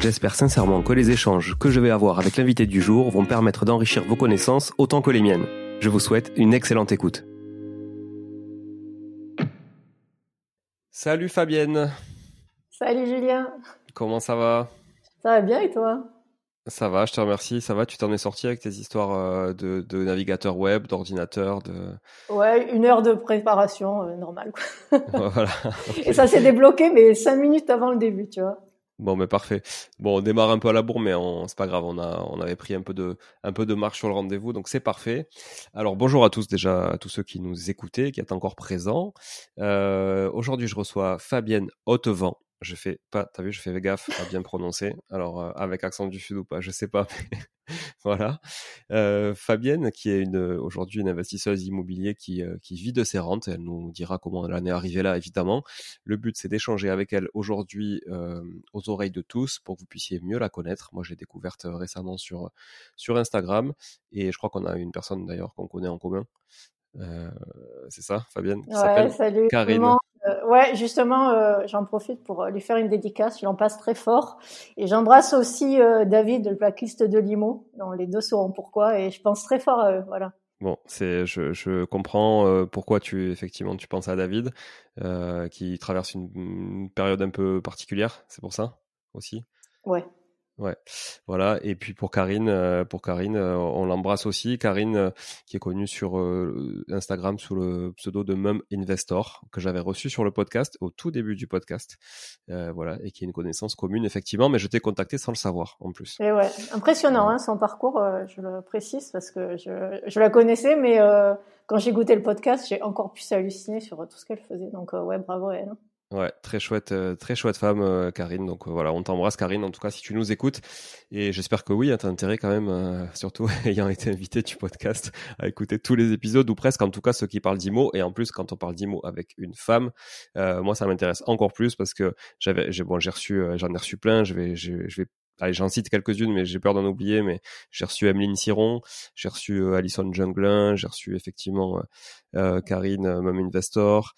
J'espère sincèrement que les échanges que je vais avoir avec l'invité du jour vont permettre d'enrichir vos connaissances autant que les miennes. Je vous souhaite une excellente écoute. Salut Fabienne. Salut Julien. Comment ça va? Ça va bien et toi? Ça va, je te remercie. Ça va, tu t'en es sorti avec tes histoires euh, de, navigateur web, d'ordinateur, de... Ouais, une heure de préparation, euh, normale. voilà. Et ça s'est débloqué, mais cinq minutes avant le début, tu vois. Bon, mais parfait. Bon, on démarre un peu à la bourre, mais c'est pas grave. On a, on avait pris un peu de, un peu de marche sur le rendez-vous, donc c'est parfait. Alors, bonjour à tous déjà, à tous ceux qui nous écoutaient, qui êtes encore présents. Euh, aujourd'hui, je reçois Fabienne Hautevent je fais pas, t'as vu, je fais gaffe à bien prononcer. Alors, euh, avec accent du sud ou pas, je sais pas. voilà. Euh, Fabienne, qui est une, aujourd'hui une investisseuse immobilier qui, euh, qui vit de ses rentes, elle nous dira comment elle en est arrivée là, évidemment. Le but, c'est d'échanger avec elle aujourd'hui aux oreilles de tous pour que vous puissiez mieux la connaître. Moi, j'ai découverte récemment sur, sur Instagram et je crois qu'on a une personne d'ailleurs qu'on connaît en commun. c'est ça, Fabienne qui ouais, salut. Karine. Euh, ouais, justement, euh, j'en profite pour euh, lui faire une dédicace. Je passe très fort. Et j'embrasse aussi David, le plaquiste de Limo. dont les deux sauront pourquoi. Et je pense très fort à eux. Voilà. Bon, c'est, je, je comprends pourquoi tu effectivement tu penses à David, qui traverse une, période un peu particulière. C'est pour ça aussi? Ouais. Ouais, voilà. Et puis pour Karine, euh, pour Karine, euh, on l'embrasse aussi. Karine, euh, qui est connue sur Instagram sous le pseudo de Mum Investor, que j'avais reçu sur le podcast au tout début du podcast, voilà, et qui est une connaissance commune effectivement. Mais je t'ai contacté sans le savoir en plus. Et ouais, impressionnant hein, son parcours. je le précise parce que je, je la connaissais, mais quand j'ai goûté le podcast, j'ai encore plus halluciné sur tout ce qu'elle faisait. Donc ouais, bravo elle. Ouais, très chouette, euh, très chouette femme, euh, Karine. Donc euh, voilà, on t'embrasse, Karine. En tout cas, si tu nous écoutes, et j'espère que oui, hein, t'as intérêt quand même, surtout ayant été invité du podcast, à écouter tous les épisodes ou presque, en tout cas ceux qui parlent d'IMO. Et en plus, quand on parle d'IMO avec une femme, moi ça m'intéresse encore plus parce que j'avais, j'ai bon, j'ai reçu, j'en ai reçu plein. Je vais, je, vais allez, j'en cite quelques-unes, mais j'ai peur d'en oublier. Mais j'ai reçu Emeline Siron, j'ai reçu Alison Junglin, j'ai reçu effectivement euh, Karine, Mom Investor.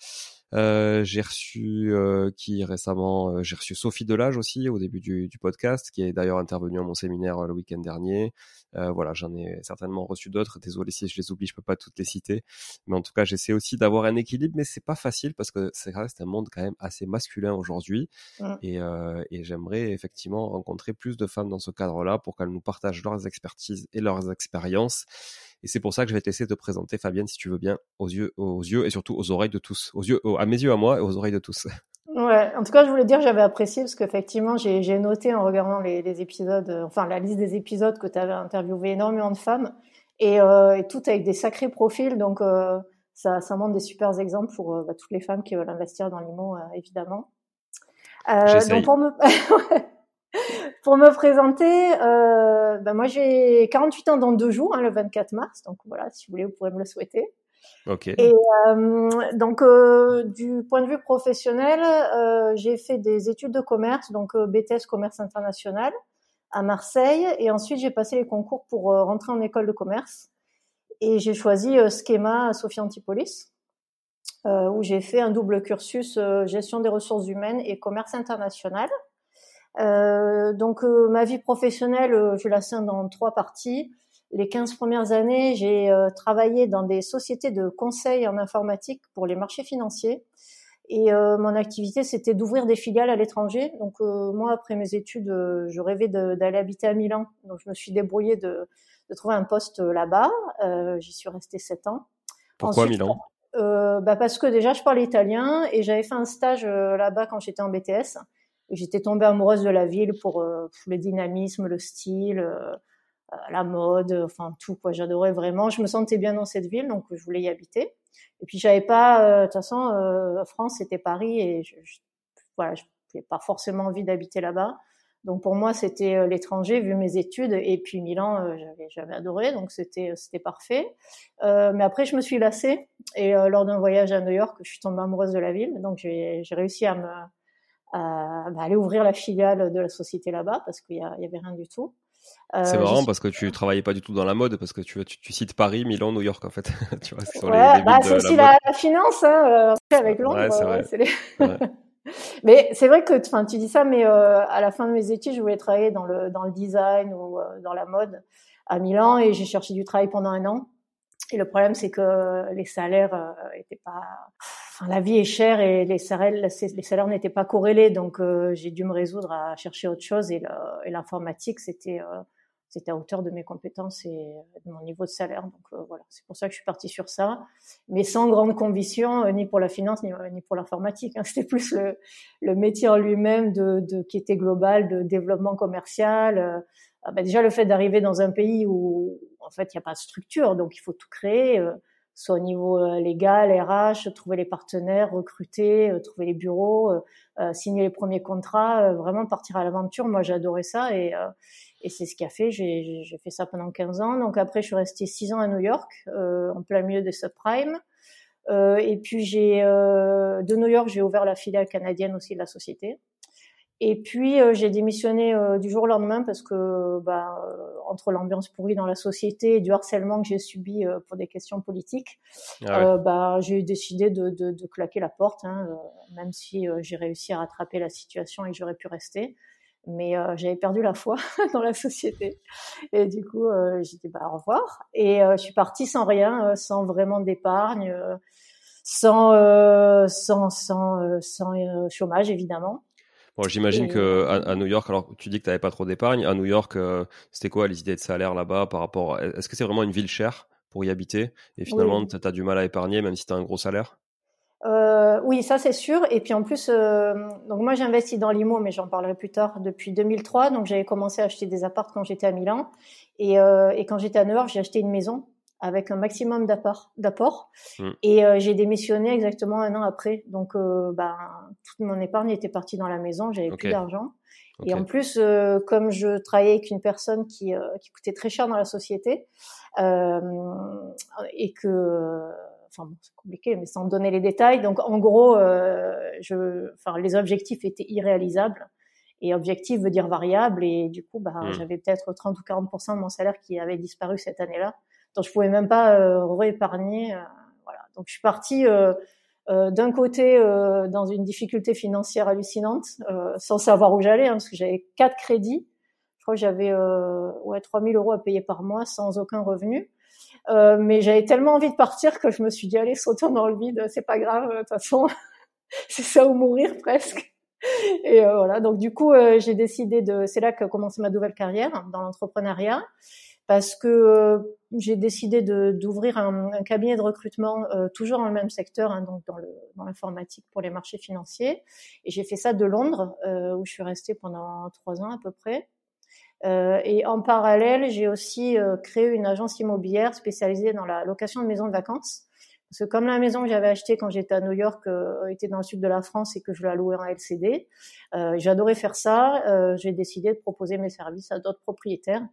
Euh, j'ai reçu euh, qui récemment, euh, j'ai reçu Sophie Delage aussi au début du, du podcast, qui est d'ailleurs intervenue à mon séminaire le week-end dernier. Voilà, j'en ai certainement reçu d'autres. Désolé si je les oublie, je peux pas toutes les citer, mais en tout cas, j'essaie aussi d'avoir un équilibre, mais c'est pas facile parce que c'est reste un monde quand même assez masculin aujourd'hui, mmh. et, et j'aimerais effectivement rencontrer plus de femmes dans ce cadre-là pour qu'elles nous partagent leurs expertises et leurs expériences et c'est pour ça que je vais te laisser te présenter, Fabienne, si tu veux bien, aux yeux, aux yeux et surtout aux oreilles de tous. Aux yeux, à mes yeux à moi et aux oreilles de tous. Ouais, en tout cas, je voulais dire j'avais apprécié parce qu'effectivement, j'ai noté en regardant les, les, épisodes, euh, enfin la liste des épisodes que tu avais interviewé énormément de femmes et, euh, et toutes avec des sacrés profils. Donc, euh, ça, ça montre des super exemples pour euh, bah, toutes les femmes qui veulent investir dans l'IMO, euh, évidemment. donc pour me pour me présenter, euh, ben moi j'ai 48 ans dans deux jours, hein, le 24 mars. Donc voilà, si vous voulez, vous pourrez me le souhaiter. Ok. Et euh, donc euh, du point de vue professionnel, euh, j'ai fait des études de commerce, donc BTS commerce international à Marseille, et ensuite j'ai passé les concours pour rentrer en école de commerce. Et j'ai choisi Schema Sophie Antipolis, où j'ai fait un double cursus gestion des ressources humaines et commerce international. Donc ma vie professionnelle, je la scinde dans trois parties. Les 15 premières années, j'ai travaillé dans des sociétés de conseil en informatique pour les marchés financiers. Et mon activité, c'était d'ouvrir des filiales à l'étranger. Donc moi, après mes études, je rêvais d'aller habiter à Milan. Donc je me suis débrouillée de, de trouver un poste là-bas. J'y suis restée sept ans. Pourquoi Milan? euh, bah parce que déjà je parle italien et j'avais fait un stage là-bas quand j'étais en BTS j'étais tombée amoureuse de la ville pour, euh, le dynamisme, le style, euh, euh, la mode, enfin tout quoi. J'adorais vraiment. Je me sentais bien dans cette ville, donc je voulais y habiter. Et puis j'avais pas, de toute façon, France c'était Paris et je, voilà, je n'avais pas forcément envie d'habiter là-bas. Donc pour moi c'était l'étranger vu mes études et puis Milan j'avais j'avais adoré donc c'était c'était parfait. Euh, mais après je me suis lassée et lors d'un voyage à New York je suis tombée amoureuse de la ville donc j'ai réussi à me bah, aller ouvrir la filiale de la société là-bas parce qu'il y, avait rien du tout. Euh, c'est marrant parce que tu travaillais pas du tout dans la mode parce que tu, tu, cites Paris, Milan, New York en fait. tu vois, ouais, bah, c'est aussi la, finance hein, euh, avec Londres. Ouais, c'est vrai. Les... mais c'est vrai que tu dis ça, mais euh, à la fin de mes études, je voulais travailler dans le dans le design ou dans la mode à Milan et j'ai cherché du travail pendant un an. Et le problème, c'est que les salaires euh, étaient pas. Enfin, la vie est chère et les salaires, n'étaient pas corrélés. Donc, euh, j'ai dû me résoudre à chercher autre chose. Et l'informatique, c'était euh, c'était à hauteur de mes compétences et de mon niveau de salaire. Donc euh, voilà, c'est pour ça que je suis partie sur ça, mais sans grande conviction, ni pour la finance ni, ni pour l'informatique. Hein. C'était plus le, le métier en lui-même de, de, qui était global, de développement commercial. Ah bah déjà le fait d'arriver dans un pays où en fait il n'y a pas de structure, donc il faut tout créer, euh, soit au niveau euh, légal, RH, trouver les partenaires, recruter, euh, trouver les bureaux, signer les premiers contrats, vraiment partir à l'aventure. Moi j'adorais ça et, et c'est ce qui a fait. J'ai fait ça pendant 15 ans. Donc après je suis restée 6 ans à New York, en plein milieu des subprimes. et puis j'ai de New York j'ai ouvert la filiale canadienne aussi de la société. Et puis euh, j'ai démissionné euh, du jour au lendemain parce que bah, euh, entre l'ambiance pourrie dans la société et du harcèlement que j'ai subi pour des questions politiques, ah bah, j'ai décidé de, de, de, claquer la porte, hein, même si j'ai réussi à rattraper la situation et que j'aurais pu rester. Mais j'avais perdu la foi dans la société. Et du coup, j'ai dit bah, au revoir. Et je suis partie sans rien, sans vraiment d'épargne, sans, sans, sans, sans chômage évidemment. Bon, j'imagine que à, New York, alors tu dis que tu n'avais pas trop d'épargne. À New York, euh, c'était quoi les idées de salaire là-bas par rapport Est-ce que c'est vraiment une ville chère pour y habiter et finalement tu as du mal à épargner même si tu as un gros salaire? Euh, oui, ça c'est sûr. Et puis en plus, euh, donc moi j'investis dans l'IMO, mais j'en parlerai plus tard. Depuis 2003, donc j'avais commencé à acheter des apparts quand j'étais à Milan, et, euh, et quand j'étais à New York, j'ai acheté une maison avec un maximum d'apport. Mm. Et euh, j'ai démissionné exactement un an après. Donc, euh, ben, toute mon épargne était partie dans la maison, j'avais plus d'argent. Et en plus, euh, comme je travaillais avec une personne qui, qui coûtait très cher dans la société, et que, enfin, bon, c'est compliqué, mais sans donner les détails. Donc, en gros, je, enfin, les objectifs étaient irréalisables. Et objectif veut dire variable. Et du coup, bah, j'avais peut-être 30 ou 40% de mon salaire qui avait disparu cette année-là. Donc, je pouvais même pas euh, réépargner. Euh, voilà. Donc, je suis partie euh, d'un côté dans une difficulté financière hallucinante, sans savoir où j'allais, hein, parce que j'avais quatre crédits. Je crois que j'avais ouais 3000 euros à payer par mois sans aucun revenu. Euh, mais j'avais tellement envie de partir que je me suis dit allez sautons dans le vide, c'est pas grave, de toute façon c'est ça ou mourir presque. Et euh, voilà, donc du coup j'ai décidé de, c'est là que commencé ma nouvelle carrière dans l'entrepreneuriat parce que euh, j'ai décidé d'ouvrir un, un, cabinet de recrutement euh, toujours dans le même secteur, hein, donc dans, l'informatique pour les marchés financiers. Et j'ai fait ça de Londres, euh, où je suis restée pendant trois ans à peu près. Euh, et en parallèle, j'ai aussi euh, créé une agence immobilière spécialisée dans la location de maisons de vacances. Parce que comme la maison que j'avais achetée quand j'étais à New York était dans le sud de la France et que je la louais en LCD, j'adorais faire ça. j'ai décidé de proposer mes services à d'autres propriétaires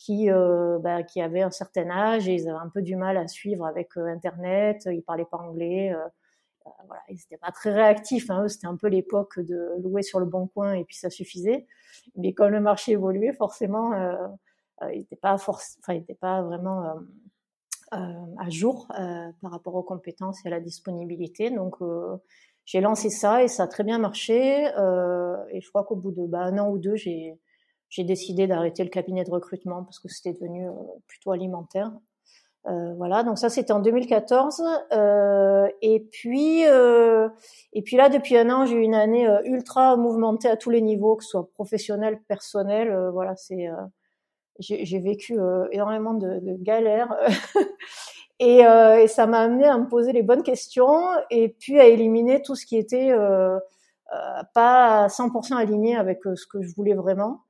qui, euh, bah, qui avaient un certain âge et ils avaient un peu du mal à suivre avec euh, Internet, ils parlaient pas anglais. Euh, euh voilà, ils n'étaient pas très réactifs. Hein, c'était un peu l'époque de louer sur le bon coin et puis ça suffisait. Mais comme le marché évoluait, forcément, euh, euh il n'était pas, forc enfin, il pas vraiment à jour par rapport aux compétences et à la disponibilité. Donc, j'ai lancé ça et ça a très bien marché. et je crois qu'au bout de bah, un an ou deux, j'ai j'ai décidé d'arrêter le cabinet de recrutement parce que c'était devenu euh, plutôt alimentaire. Euh, voilà, donc ça c'était en 2014. Euh, et puis euh, et puis là depuis un an j'ai eu une année euh, ultra mouvementée à tous les niveaux, que ce soit professionnel, personnel. voilà, c'est j'ai vécu énormément de, de galères. et, et, ça m'a amené à me poser les bonnes questions et puis à éliminer tout ce qui était pas 100% aligné avec ce que je voulais vraiment.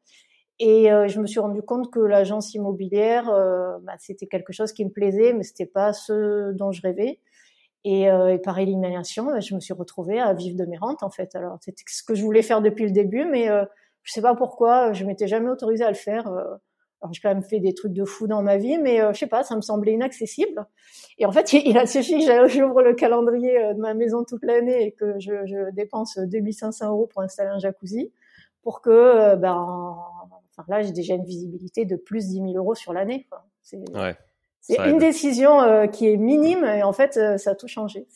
Et euh, je me suis rendu compte que l'agence immobilière, euh, bah, c'était quelque chose qui me plaisait, mais c'était pas ce dont je rêvais. Et, euh, et, par élimination, bah, je me suis retrouvée à vivre de mes rentes en fait. Alors c'était ce que je voulais faire depuis le début, mais euh, je sais pas pourquoi, je m'étais jamais autorisée à le faire. alors j'ai quand même fait des trucs de fou dans ma vie, mais je sais pas, ça me semblait inaccessible. Et en fait, il a suffi que j'ouvre le calendrier de ma maison toute l'année et que je, je dépense 2500 euros pour installer un jacuzzi pour que ben là, j'ai déjà une visibilité de plus 10 000 euros sur l'année. C'est une décision euh, qui est minime et en fait, euh, ça a tout changé.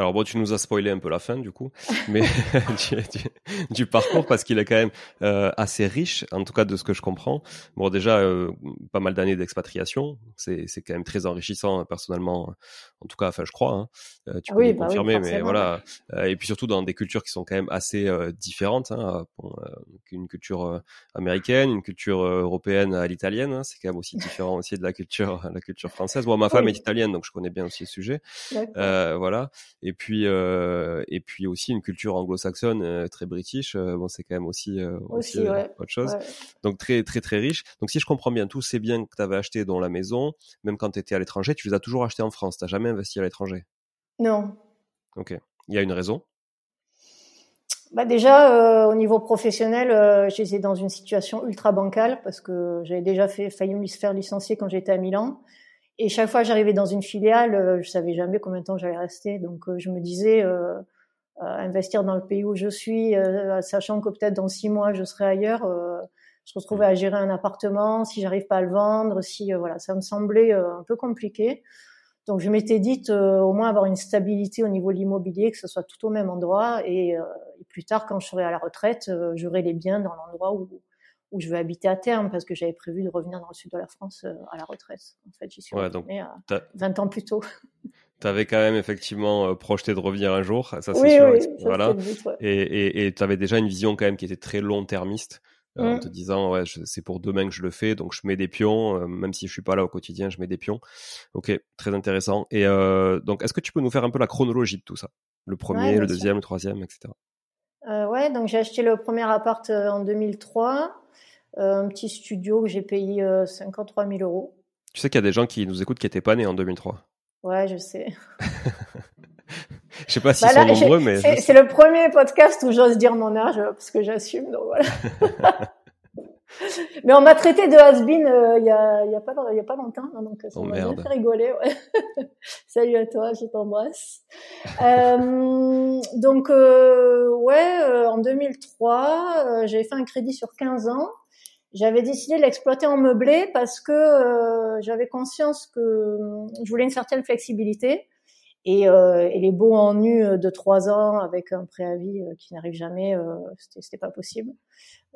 Alors bon, tu nous as spoilé un peu la fin du coup, mais du, parcours parce qu'il est quand même euh, assez riche, en tout cas de ce que je comprends. Bon, déjà euh, pas mal d'années d'expatriation, c'est c'est quand même très enrichissant personnellement, en tout cas, enfin je crois. Hein. Euh, tu peux oui, bah confirmer, mais voilà. Euh, et puis surtout dans des cultures qui sont quand même assez euh, différentes, hein, bon, une culture américaine, une culture européenne à l'italienne, hein, c'est quand même aussi différent aussi de la culture la culture française. Bon, ma femme est italienne, donc je connais bien aussi le sujet. voilà et puis euh, et puis aussi une culture anglo-saxonne euh, très british euh, bon c'est quand même aussi, aussi, autre chose. Donc très très très riche. Donc si je comprends bien tous ces biens que tu avais achetés dans la maison. Même quand tu étais à l'étranger tu les as toujours achetés en France. Tu jamais investi à l'étranger? Non. Ok. Il y a une raison? Bah déjà, au niveau professionnel, euh, j'étais dans une situation ultra bancale parce que j'avais déjà fait, failli me faire licencier quand j'étais à Milan. Et chaque fois que j'arrivais dans une filiale, euh, je savais jamais combien de temps j'allais rester. Donc euh, je me disais, euh, euh, investir dans le pays où je suis, sachant que peut-être dans six mois je serai ailleurs, je retrouvais à gérer un appartement, si j'arrive pas à le vendre, si voilà, ça me semblait un peu compliqué. Donc je m'étais dit au moins avoir une stabilité au niveau de l'immobilier, que ce soit tout au même endroit, et, et plus tard quand je serai à la retraite, j'aurai les biens dans l'endroit où où je veux habiter à terme parce que j'avais prévu de revenir dans le sud de la France euh, à la retraite. En fait, j'y suis ouais, donc, 20 ans plus tôt. Tu avais quand même effectivement euh, projeté de revenir un jour, ça c'est sûr. Oui, voilà. Et tu avais déjà une vision quand même qui était très long-termiste. Euh, en mm. te disant ouais c'est pour demain que je le fais donc je mets des pions même si je suis pas là au quotidien je mets des pions ok très intéressant et donc est-ce que tu peux nous faire un peu la chronologie de tout ça? Le premier le deuxième le troisième etc euh, ouais donc j'ai acheté le premier appart en 2003 euh, un petit studio que j'ai payé 53 euh, 000 euros. Tu sais qu'il y a des gens qui nous écoutent qui étaient pas nés en 2003. Ouais, je sais. je sais pas s'ils bah sont nombreux, mais c'est le premier podcast où j'ose dire mon âge parce que j'assume. Donc voilà. Mais on m'a traité de has-been euh, il y, a, y, a pas, y a pas longtemps, hein, donc ça oh, m'a bien fait rigoler. Ouais. Salut à toi, je t'embrasse. euh, donc, euh, ouais, euh, en 2003, euh, j'avais fait un crédit sur 15 ans. J'avais décidé de l'exploiter en meublé parce que j'avais conscience que je voulais une certaine flexibilité. Et, et, les beaux en nu de trois ans avec un préavis qui n'arrive jamais, euh, c'était pas possible.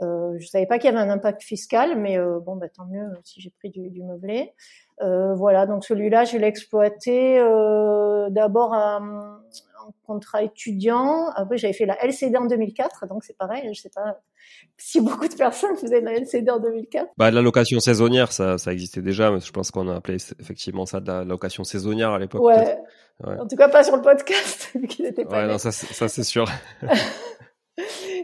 Euh, je savais pas qu'il y avait un impact fiscal, mais euh, bon, bah, tant mieux si j'ai pris du, du meublé. Euh, voilà, donc celui-là, je l'ai exploité euh, d'abord en contrat étudiant. Après, j'avais fait la LCD en 2004, donc c'est pareil. Je sais pas si beaucoup de personnes faisaient la LCD en 2004. Bah, la location saisonnière, ça, ça existait déjà, mais je pense qu'on a appelé effectivement ça de la location saisonnière à l'époque. Ouais. ouais. En tout cas, pas sur le podcast, vu qu'il n'était pas. Ouais, non, ça, ça c'est sûr.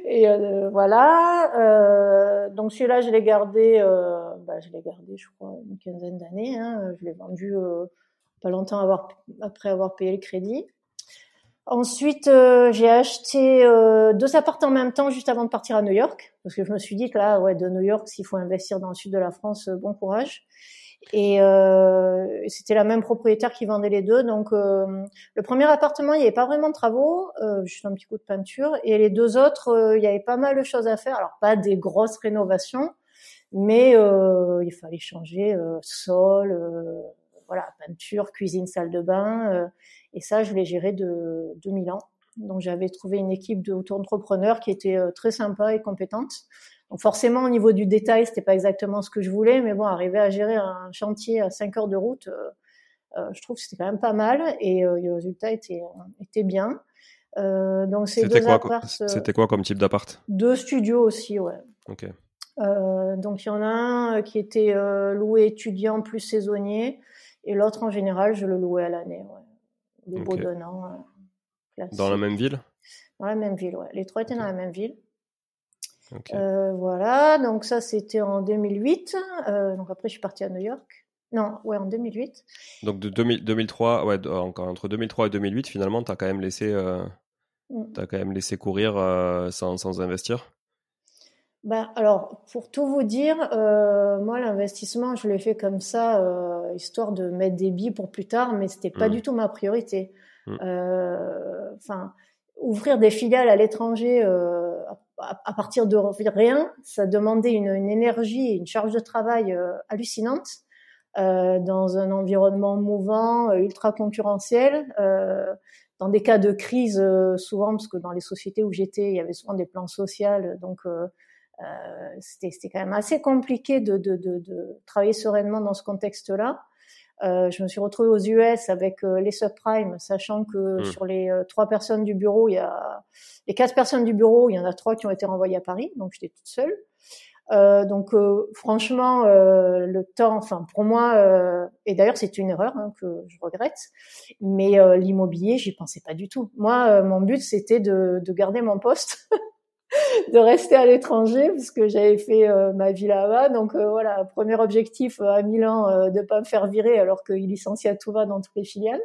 Et euh, voilà. Euh, donc celui-là, je l'ai gardé, euh, bah, je l'ai gardé, je crois, une quinzaine d'années. Hein. Je l'ai vendu pas longtemps avoir, après avoir payé le crédit. Ensuite, euh, j'ai acheté deux appartements en même temps juste avant de partir à New York, parce que je me suis dit que là, ouais, de New York, s'il faut investir dans le sud de la France, bon courage. Et euh, c'était la même propriétaire qui vendait les deux. Donc euh, le premier appartement, il n'y avait pas vraiment de travaux, euh, juste un petit coup de peinture. Et les deux autres, euh, il y avait pas mal de choses à faire. Alors pas des grosses rénovations, mais euh, il fallait changer sol, voilà, peinture, cuisine, salle de bain. et ça, je l'ai géré de 2000 ans. Donc j'avais trouvé une équipe d'auto-entrepreneurs qui était très sympa et compétente. Donc forcément, au niveau du détail, c'était pas exactement ce que je voulais, mais bon, arriver à gérer un chantier à 5 heures de route, euh, euh, je trouve que c'était quand même pas mal et euh, le résultat était, était bien. Euh, donc c'est deux quoi, C'était quoi comme type d'appart? Deux studios aussi, ouais. Ok. donc il y en a un qui était loué étudiant plus saisonnier et l'autre en général, je le louais à l'année. Ouais. Des beaux donnants. dans la même ville? Dans la même ville, ouais. Les trois étaient dans la même ville. Euh, voilà, donc ça c'était en 2008. Euh, donc après je suis partie à New York. Non, ouais, en 2008. Donc de 2003, ouais, encore entre 2003 et 2008, finalement, t'as quand même laissé, euh, mm. as quand même laissé courir euh, sans, sans investir? Ben, alors, pour tout vous dire, euh, moi, l'investissement, je l'ai fait comme ça, euh, histoire de mettre des billes pour plus tard, mais c'était pas mm. du tout ma priorité. Mm. Enfin, ouvrir des filiales à l'étranger à, partir de rien, ça demandait une, une énergie et une charge de travail euh, hallucinante euh, dans un environnement mouvant, euh, ultra concurrentiel. Euh, dans des cas de crise, euh, souvent, parce que dans les sociétés où j'étais, il y avait souvent des plans sociaux, donc c'était quand même assez compliqué de, de, de, de travailler sereinement dans ce contexte-là. Euh, je me suis retrouvée aux US avec euh, les subprimes, sachant que hmm. sur les euh, trois personnes du bureau, il y a les quatre personnes du bureau, il y en a trois qui ont été renvoyées à Paris, donc j'étais toute seule. Euh, donc franchement, le temps, enfin pour moi, et d'ailleurs c'est une erreur hein, que je regrette, mais l'immobilier, j'y pensais pas du tout. Moi, mon but c'était de, de garder mon poste. de rester à l'étranger puisque j'avais fait euh, ma vie là-bas. Donc euh, voilà, premier objectif euh, à Milan de pas me faire virer alors qu'il licencie à tout va dans toutes les filiales.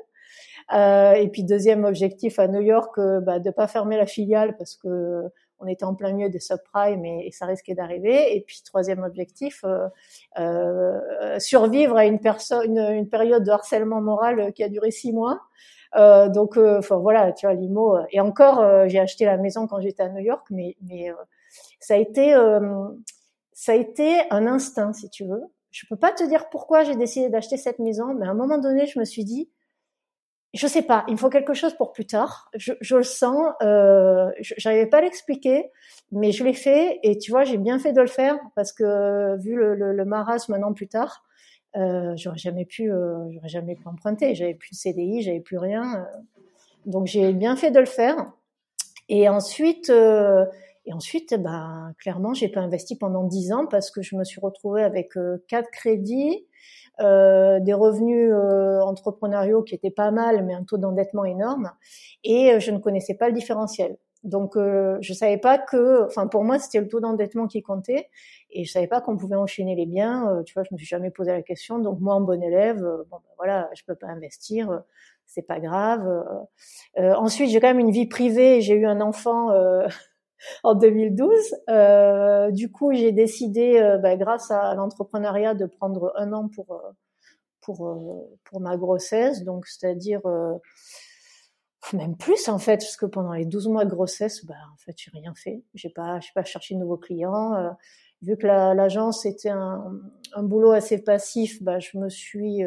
et puis deuxième objectif à New York, bah, de pas fermer la filiale parce que on était en plein milieu des subprimes et, ça risquait d'arriver. Et puis troisième objectif, survivre à une, personne, une, une période de harcèlement moral qui a duré six mois. Euh, donc, euh, enfin voilà, tu vois, l'IMO. Euh, et encore, j'ai acheté la maison quand j'étais à New York, mais mais ça a été ça a été un instinct, si tu veux. Je peux pas te dire pourquoi j'ai décidé d'acheter cette maison, mais à un moment donné, je me suis dit, je sais pas, il me faut quelque chose pour plus tard. Je, je le sens, euh, j'arrivais pas à l'expliquer, mais je l'ai fait et tu vois, j'ai bien fait de le faire parce que vu le, le, le marasme maintenant plus tard, euh, j'aurais jamais pu, euh, j'aurais jamais pu emprunter. J'avais plus de CDI, j'avais plus rien. Euh. donc j'ai bien fait de le faire. Et ensuite, et ensuite, ben clairement, j'ai pas investi pendant dix ans parce que je me suis retrouvée avec quatre crédits, euh, des revenus euh, entrepreneuriaux qui étaient pas mal, mais un taux d'endettement énorme, et je ne connaissais pas le différentiel. Donc, euh, je savais pas que, enfin, pour moi, c'était le taux d'endettement qui comptait. Et je savais pas qu'on pouvait enchaîner les biens. tu vois, je me suis jamais posé la question. Donc moi, en bon élève, bon ben voilà, je peux pas investir, c'est pas grave. ensuite, j'ai quand même une vie privée. J'ai eu un enfant en 2012. Euh, du coup, j'ai décidé, euh, bah, grâce à l'entrepreneuriat, de prendre un an pour euh, pour euh, pour ma grossesse. Donc, c'est-à-dire même plus en fait, parce que pendant les 12 mois de grossesse, bah en fait, j'ai rien fait. J'ai pas, j'ai pas cherché de nouveaux clients. Vu que l'agence était un, boulot assez passif, bah, je me suis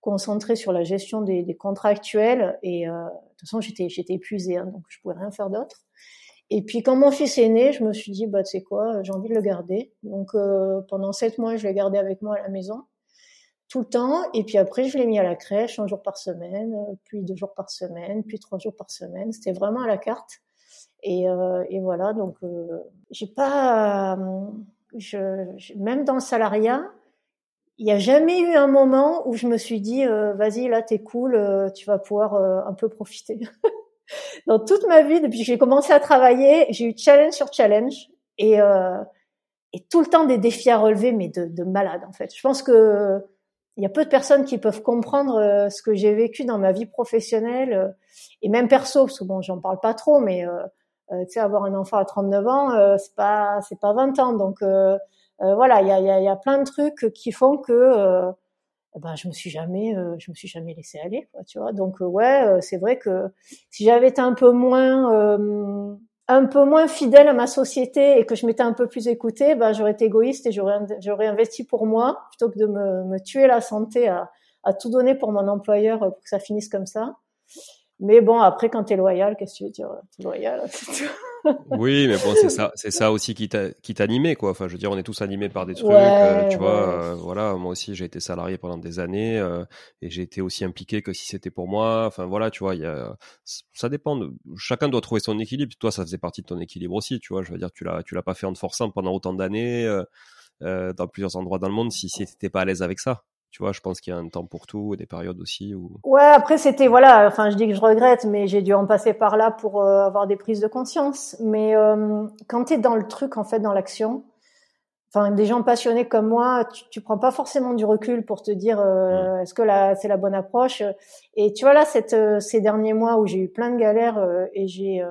concentrée sur la gestion des, des contrats actuels et de toute façon, j'étais épuisée, hein, donc je pouvais rien faire d'autre. Et puis quand mon fils est né, je me suis dit bah tu sais quoi, j'ai envie de le garder. Donc euh, pendant sept mois, je l'ai gardé avec moi à la maison tout le temps. Et puis après, je l'ai mis à la crèche un jour par semaine, euh, puis deux jours par semaine, puis trois jours par semaine. C'était vraiment à la carte. Et, euh, et voilà, donc euh, j'ai pas, je, même dans le salariat, il n'y a jamais eu un moment où je me suis dit vas-y là t'es cool, tu vas pouvoir un peu profiter. dans toute ma vie, depuis que j'ai commencé à travailler, j'ai eu challenge sur challenge et, euh, et tout le temps des défis à relever, mais de, de malade en fait. Je pense que il y a peu de personnes qui peuvent comprendre euh, ce que j'ai vécu dans ma vie professionnelle euh, et même perso, parce que bon, j'en parle pas trop, mais euh, euh tu sais, avoir un enfant à 39 ans, c'est pas c'est pas 20 ans, donc voilà, il y a, y, a, y a plein de trucs qui font que eh ben je me suis jamais euh, je me suis jamais laissé aller quoi tu vois. Donc euh, ouais euh, c'est vrai que si j'avais été un peu moins un peu moins fidèle à ma société et que je m'étais un peu plus écoutée ben j'aurais été égoïste et j'aurais j'aurais investi pour moi plutôt que de me, me tuer la santé à, à tout donner pour mon employeur pour que ça finisse comme ça mais bon après quand t'es loyal qu'est-ce que tu veux dire? T'es loyal oui, mais bon, c'est ça, c'est ça aussi qui t'animait, quoi. Enfin, je veux dire, on est tous animés par des trucs, euh, tu vois. Euh, voilà, moi aussi, j'ai été salarié pendant des années euh, et j'ai été aussi impliqué que si c'était pour moi. Enfin, voilà, tu vois, il y a, ça dépend. De, chacun doit trouver son équilibre. Toi, ça faisait partie de ton équilibre aussi, tu vois. Je veux dire, tu l'as, tu l'as pas fait en te forçant pendant autant d'années dans plusieurs endroits dans le monde si, si t'étais pas à l'aise avec ça. Tu vois, je pense qu'il y a un temps pour tout, des périodes aussi. Où... Ouais, après c'était voilà. Enfin, je dis que je regrette, mais j'ai dû en passer par là pour euh, avoir des prises de conscience. Mais euh, quand tu es dans le truc, en fait, dans l'action, enfin, des gens passionnés comme moi, tu, tu prends pas forcément du recul pour te dire euh, mm. est-ce que là c'est la bonne approche? Et tu vois là, cette, ces derniers mois où j'ai eu plein de galères et j'ai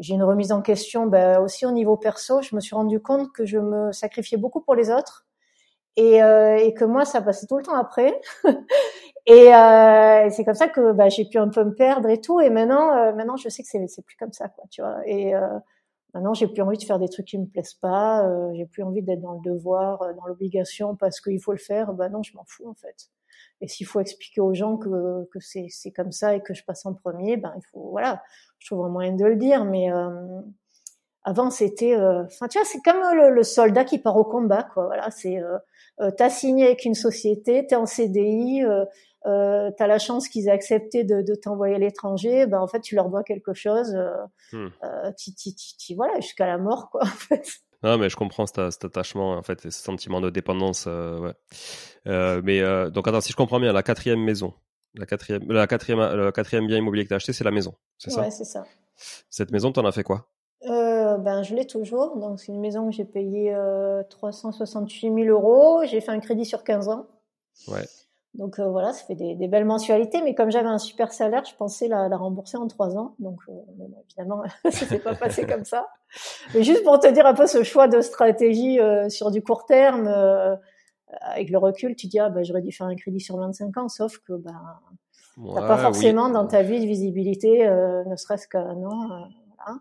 j'ai une remise en question, ben, aussi au niveau perso, je me suis rendu compte que je me sacrifiais beaucoup pour les autres et, euh, et que moi ça passait tout le temps après. Et, euh, c'est comme ça que bah, j'ai pu un peu me perdre et tout. Et maintenant euh, maintenant je sais que c'est c'est plus comme ça quoi tu vois. Et euh, maintenant j'ai plus envie de faire des trucs qui me plaisent pas. Euh, j'ai plus envie d'être dans le devoir dans l'obligation parce qu'il faut le faire. Bah non je m'en fous en fait. Et s'il faut expliquer aux gens que que c'est c'est comme ça et que je passe en premier ben il faut voilà. Je trouve un moyen de le dire mais avant c'était enfin tu vois c'est comme le, le, soldat qui part au combat quoi voilà c'est euh, t'as signé avec une société, t'es en CDI, euh, euh, t'as la chance qu'ils aient accepté de, de t'envoyer à l'étranger, ben en fait tu leur dois quelque chose, euh, hmm. euh, voilà jusqu'à la mort quoi en fait. Non, mais je comprends cet, cet, attachement, en fait, ce sentiment de dépendance. Euh, ouais. euh, mais euh, donc, attends, si je comprends bien, la quatrième maison, la quatrième, la quatrième, le quatrième bien immobilier que tu as acheté, c'est la maison, c'est ça? Ouais, c'est ça. Cette maison, t'en as fait quoi? euh, ben, je l'ai toujours. Donc, c'est une maison que j'ai payée euh, 368 000 euros. J'ai fait un crédit sur 15 ans. Ouais. Donc euh, voilà, ça fait des, des, belles mensualités. Mais comme j'avais un super salaire, je pensais la, la rembourser en 3 ans. Donc euh, évidemment, ça s'est pas passé comme ça. Mais juste pour te dire un peu ce choix de stratégie euh, sur du court terme, avec le recul, tu dis ah ben j'aurais dû faire un crédit sur 25 ans. Sauf que ben ouais, t'as pas forcément dans ta vie de visibilité, ne serait-ce qu'un an. Voilà.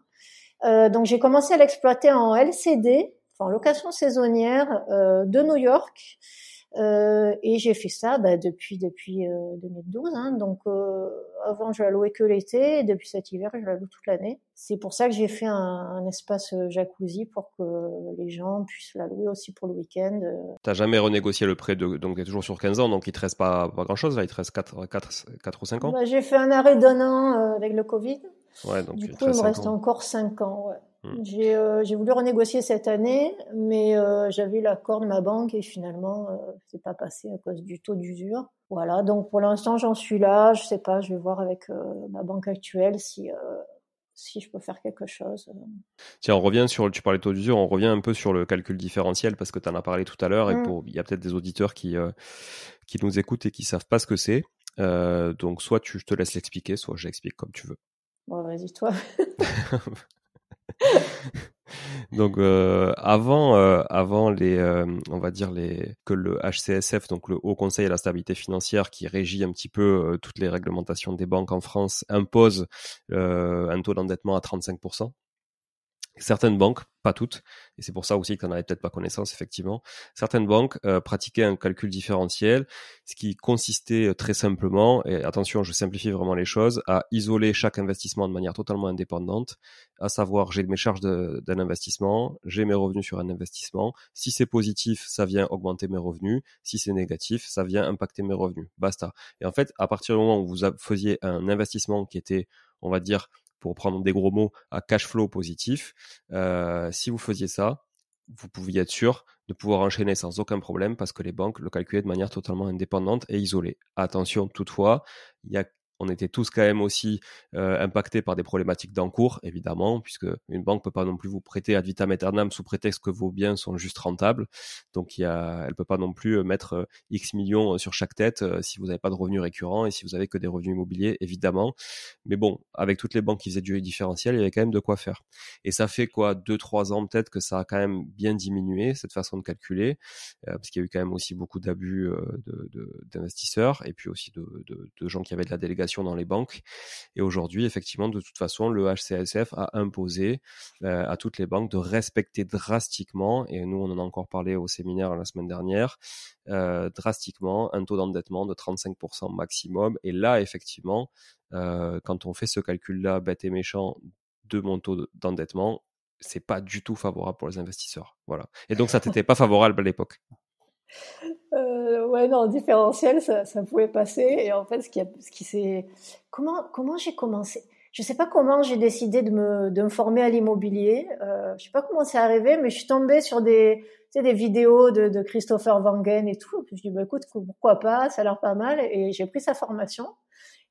Euh, donc j'ai commencé à l'exploiter en LCD, en location saisonnière euh, de New York. Euh, et j'ai fait ça bah, depuis depuis 2012. Hein, donc avant je la louais que l'été, et depuis cet hiver je la loue toute l'année. C'est pour ça que j'ai fait un, un, espace jacuzzi pour que les gens puissent la louer aussi pour le week-end. T'as jamais renégocié le prêt de donc t'es toujours sur 15 ans donc il te reste pas, pas grand chose là, il te reste 4, 4, 4 ou 5 ans. Bah, j'ai fait un arrêt d'un an avec le Covid. Ouais, donc du coup, il me reste encore 5 ans. Ouais. Hmm. J'ai euh, voulu renégocier cette année, mais euh, j'avais l'accord de ma banque et finalement, euh, c'est pas passé à cause du taux d'usure. Voilà, donc pour l'instant, j'en suis là. Je sais pas, je vais voir avec euh, ma banque actuelle si si je peux faire quelque chose. Tiens, on revient sur, tu parlais de taux d'usure, on revient un peu sur le calcul différentiel parce que tu en as parlé tout à l'heure et mm. pour, il y a peut-être des auditeurs qui, qui nous écoutent et qui savent pas ce que c'est. donc, soit tu, je te laisse l'expliquer, soit j'explique comme tu veux. Bon, vas-y, toi. donc euh, avant, euh, avant les, euh, on va dire les que le HCSF, donc le Haut Conseil à la stabilité financière, qui régit un petit peu toutes les réglementations des banques en France, impose un taux d'endettement à 35%. Certaines banques, pas toutes, et c'est pour ça aussi que tu n'en avais peut-être pas connaissance, effectivement, certaines banques euh, pratiquaient un calcul différentiel, ce qui consistait euh, très simplement, et attention, je simplifie vraiment les choses, à isoler chaque investissement de manière totalement indépendante, à savoir j'ai mes charges d'un investissement, j'ai mes revenus sur un investissement, si c'est positif, ça vient augmenter mes revenus, si c'est négatif, ça vient impacter mes revenus, basta. Et en fait, à partir du moment où vous faisiez un investissement qui était, on va dire, pour prendre des gros mots, à cash flow positif. Euh, si vous faisiez ça, vous pouviez être sûr de pouvoir enchaîner sans aucun problème parce que les banques le calculaient de manière totalement indépendante et isolée. Attention toutefois, il y a on était tous quand même aussi euh, impactés par des problématiques d'encours, évidemment, puisque une banque peut pas non plus vous prêter ad vitam aeternam sous prétexte que vos biens sont juste rentables. Donc, il y a, elle peut pas non plus euh, mettre euh, X millions sur chaque tête si vous n'avez pas de revenus récurrents et si vous avez que des revenus immobiliers, évidemment. Mais bon, avec toutes les banques qui faisaient du différentiel, il y avait quand même de quoi faire. Et ça fait quoi, deux, trois ans peut-être que ça a quand même bien diminué, cette façon de calculer, parce qu'il y a eu quand même aussi beaucoup d'abus d'investisseurs et puis aussi de, gens qui avaient de la délégation dans les banques. Et aujourd'hui, effectivement, de toute façon, le HCSF a imposé euh, à toutes les banques de respecter drastiquement, et nous on en a encore parlé au séminaire la semaine dernière, euh, drastiquement un taux d'endettement de 35% maximum. Et là, effectivement, euh, quand on fait ce calcul-là, bête et méchant, de mon taux d'endettement, c'est pas du tout favorable pour les investisseurs. Voilà. Et donc ça n'était pas favorable à l'époque? Euh, ouais, non, différentiel, ça, pouvait passer. Et en fait, ce qui, qui s'est, comment, comment j'ai commencé? Je sais pas comment j'ai décidé de me, de me former à l'immobilier. Euh, je sais pas comment c'est arrivé, mais je suis tombée sur des, tu sais, des vidéos de, de Christopher Wangen et tout. je dis, bah, écoute, pourquoi pas? Ça a l'air pas mal. Et j'ai pris sa formation.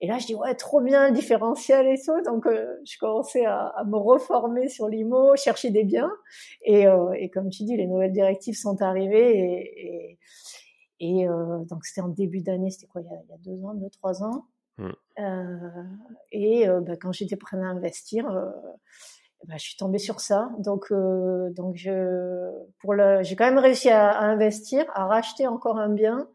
Et là, je dis ouais, trop bien le différentiel et tout. Donc, euh, je commençais à, me reformer sur l'IMO, chercher des biens. Et, euh, et, comme tu dis, les nouvelles directives sont arrivées. Et, et, et euh, donc, c'était en début d'année, c'était quoi, il y, a, il y, a, deux ans, deux, trois ans. Mmh. et bah, quand j'étais prête à investir, bah, je suis tombée sur ça. Donc, donc je, pour le, j'ai quand même réussi à, à investir, à racheter encore un bien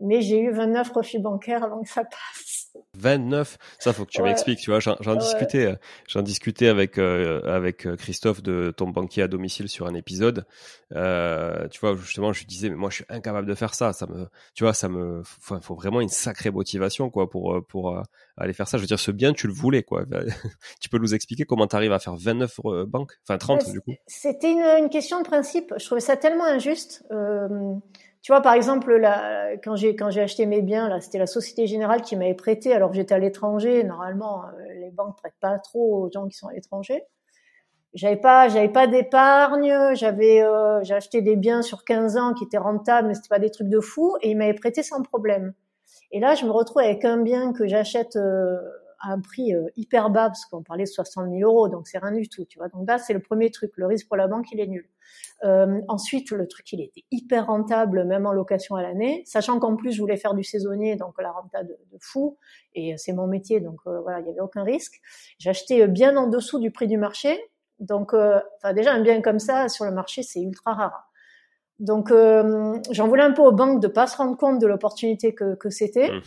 mais j'ai eu 29 refus bancaires avant que ça passe. 29 Ça, faut que tu m'expliques, tu vois. J'en discutais, euh, j'en discutais avec, euh, avec euh, Christophe de ton banquier à domicile sur un épisode. Euh, tu vois, justement, je lui disais, mais moi, je suis incapable de faire ça. Ça me, tu vois, ça me, faut, faut vraiment une sacrée motivation, quoi, pour, pour aller faire ça. Je veux dire, ce bien, tu le voulais, quoi. tu peux nous expliquer comment tu arrives à faire 29 banques? Enfin, 30, du coup. C'était une, une, question de principe. Je trouvais ça tellement injuste. Tu vois, par exemple, là, quand j'ai quand j'ai acheté mes biens, là, c'était la Société Générale qui m'avait prêté alors que j'étais à l'étranger. Normalement, euh, les banques prêtent pas trop aux gens qui sont à l'étranger. J'avais pas j'avais pas d'épargne, j'avais euh, j'ai acheté des biens sur 15 ans qui étaient rentables, mais c'était pas des trucs de fou et ils m'avaient prêté sans problème. Et là, je me retrouve avec un bien que j'achète euh, à un prix euh, hyper bas parce qu'on parlait de 60 000 euros, donc c'est rien du tout, tu vois. Donc là, c'est le premier truc. Le risque pour la banque, il est nul. Euh, ensuite, le truc, il était hyper rentable, même en location à l'année, sachant qu'en plus, je voulais faire du saisonnier, donc la renta de, fou, et c'est mon métier, donc euh, voilà, il n'y avait aucun risque. J'achetais bien en dessous du prix du marché, donc, euh, déjà un bien comme ça sur le marché, c'est ultra rare. Donc, j'en voulais un peu aux banques de pas se rendre compte de l'opportunité que, que c'était. Mmh.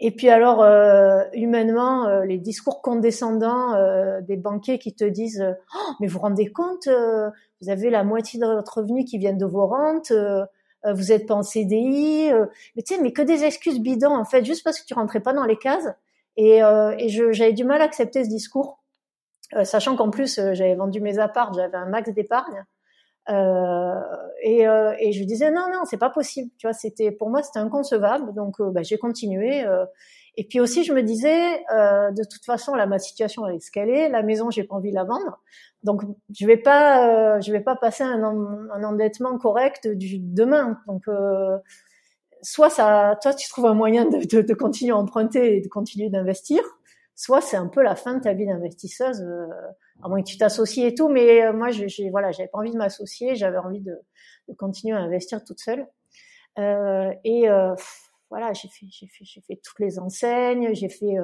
Et puis alors, euh, humainement, euh, les discours condescendants euh, des banquiers qui te disent oh, mais vous rendez compte, vous avez la moitié de votre revenu qui viennent de vos rentes, vous êtes pas en CDI, mais tu sais, mais que des excuses bidons en fait, juste parce que tu rentrais pas dans les cases. Et, et j'avais du mal à accepter ce discours, sachant qu'en plus j'avais vendu mes apparts, j'avais un max d'épargne. Euh, et, euh, et, je disais non non c'est pas possible. Tu vois c'était pour moi c'était inconcevable. Donc euh, bah, j'ai continué et puis aussi je me disais de toute façon là ma situation elle est ce qu'elle est. La maison j'ai pas envie de la vendre. Donc je vais pas je vais pas passer un, un endettement correct du demain. Donc soit ça toi tu trouves un moyen de, de, de continuer à emprunter et de continuer d'investir soit c'est un peu la fin de ta vie d'investisseuse, euh, à moins que tu t'associes et tout. Mais euh, moi, j'ai voilà, j'avais pas envie de m'associer, j'avais envie de, de, continuer à investir toute seule. Euh, et euh, voilà, j'ai fait, j'ai fait, j'ai fait toutes les enseignes, j'ai fait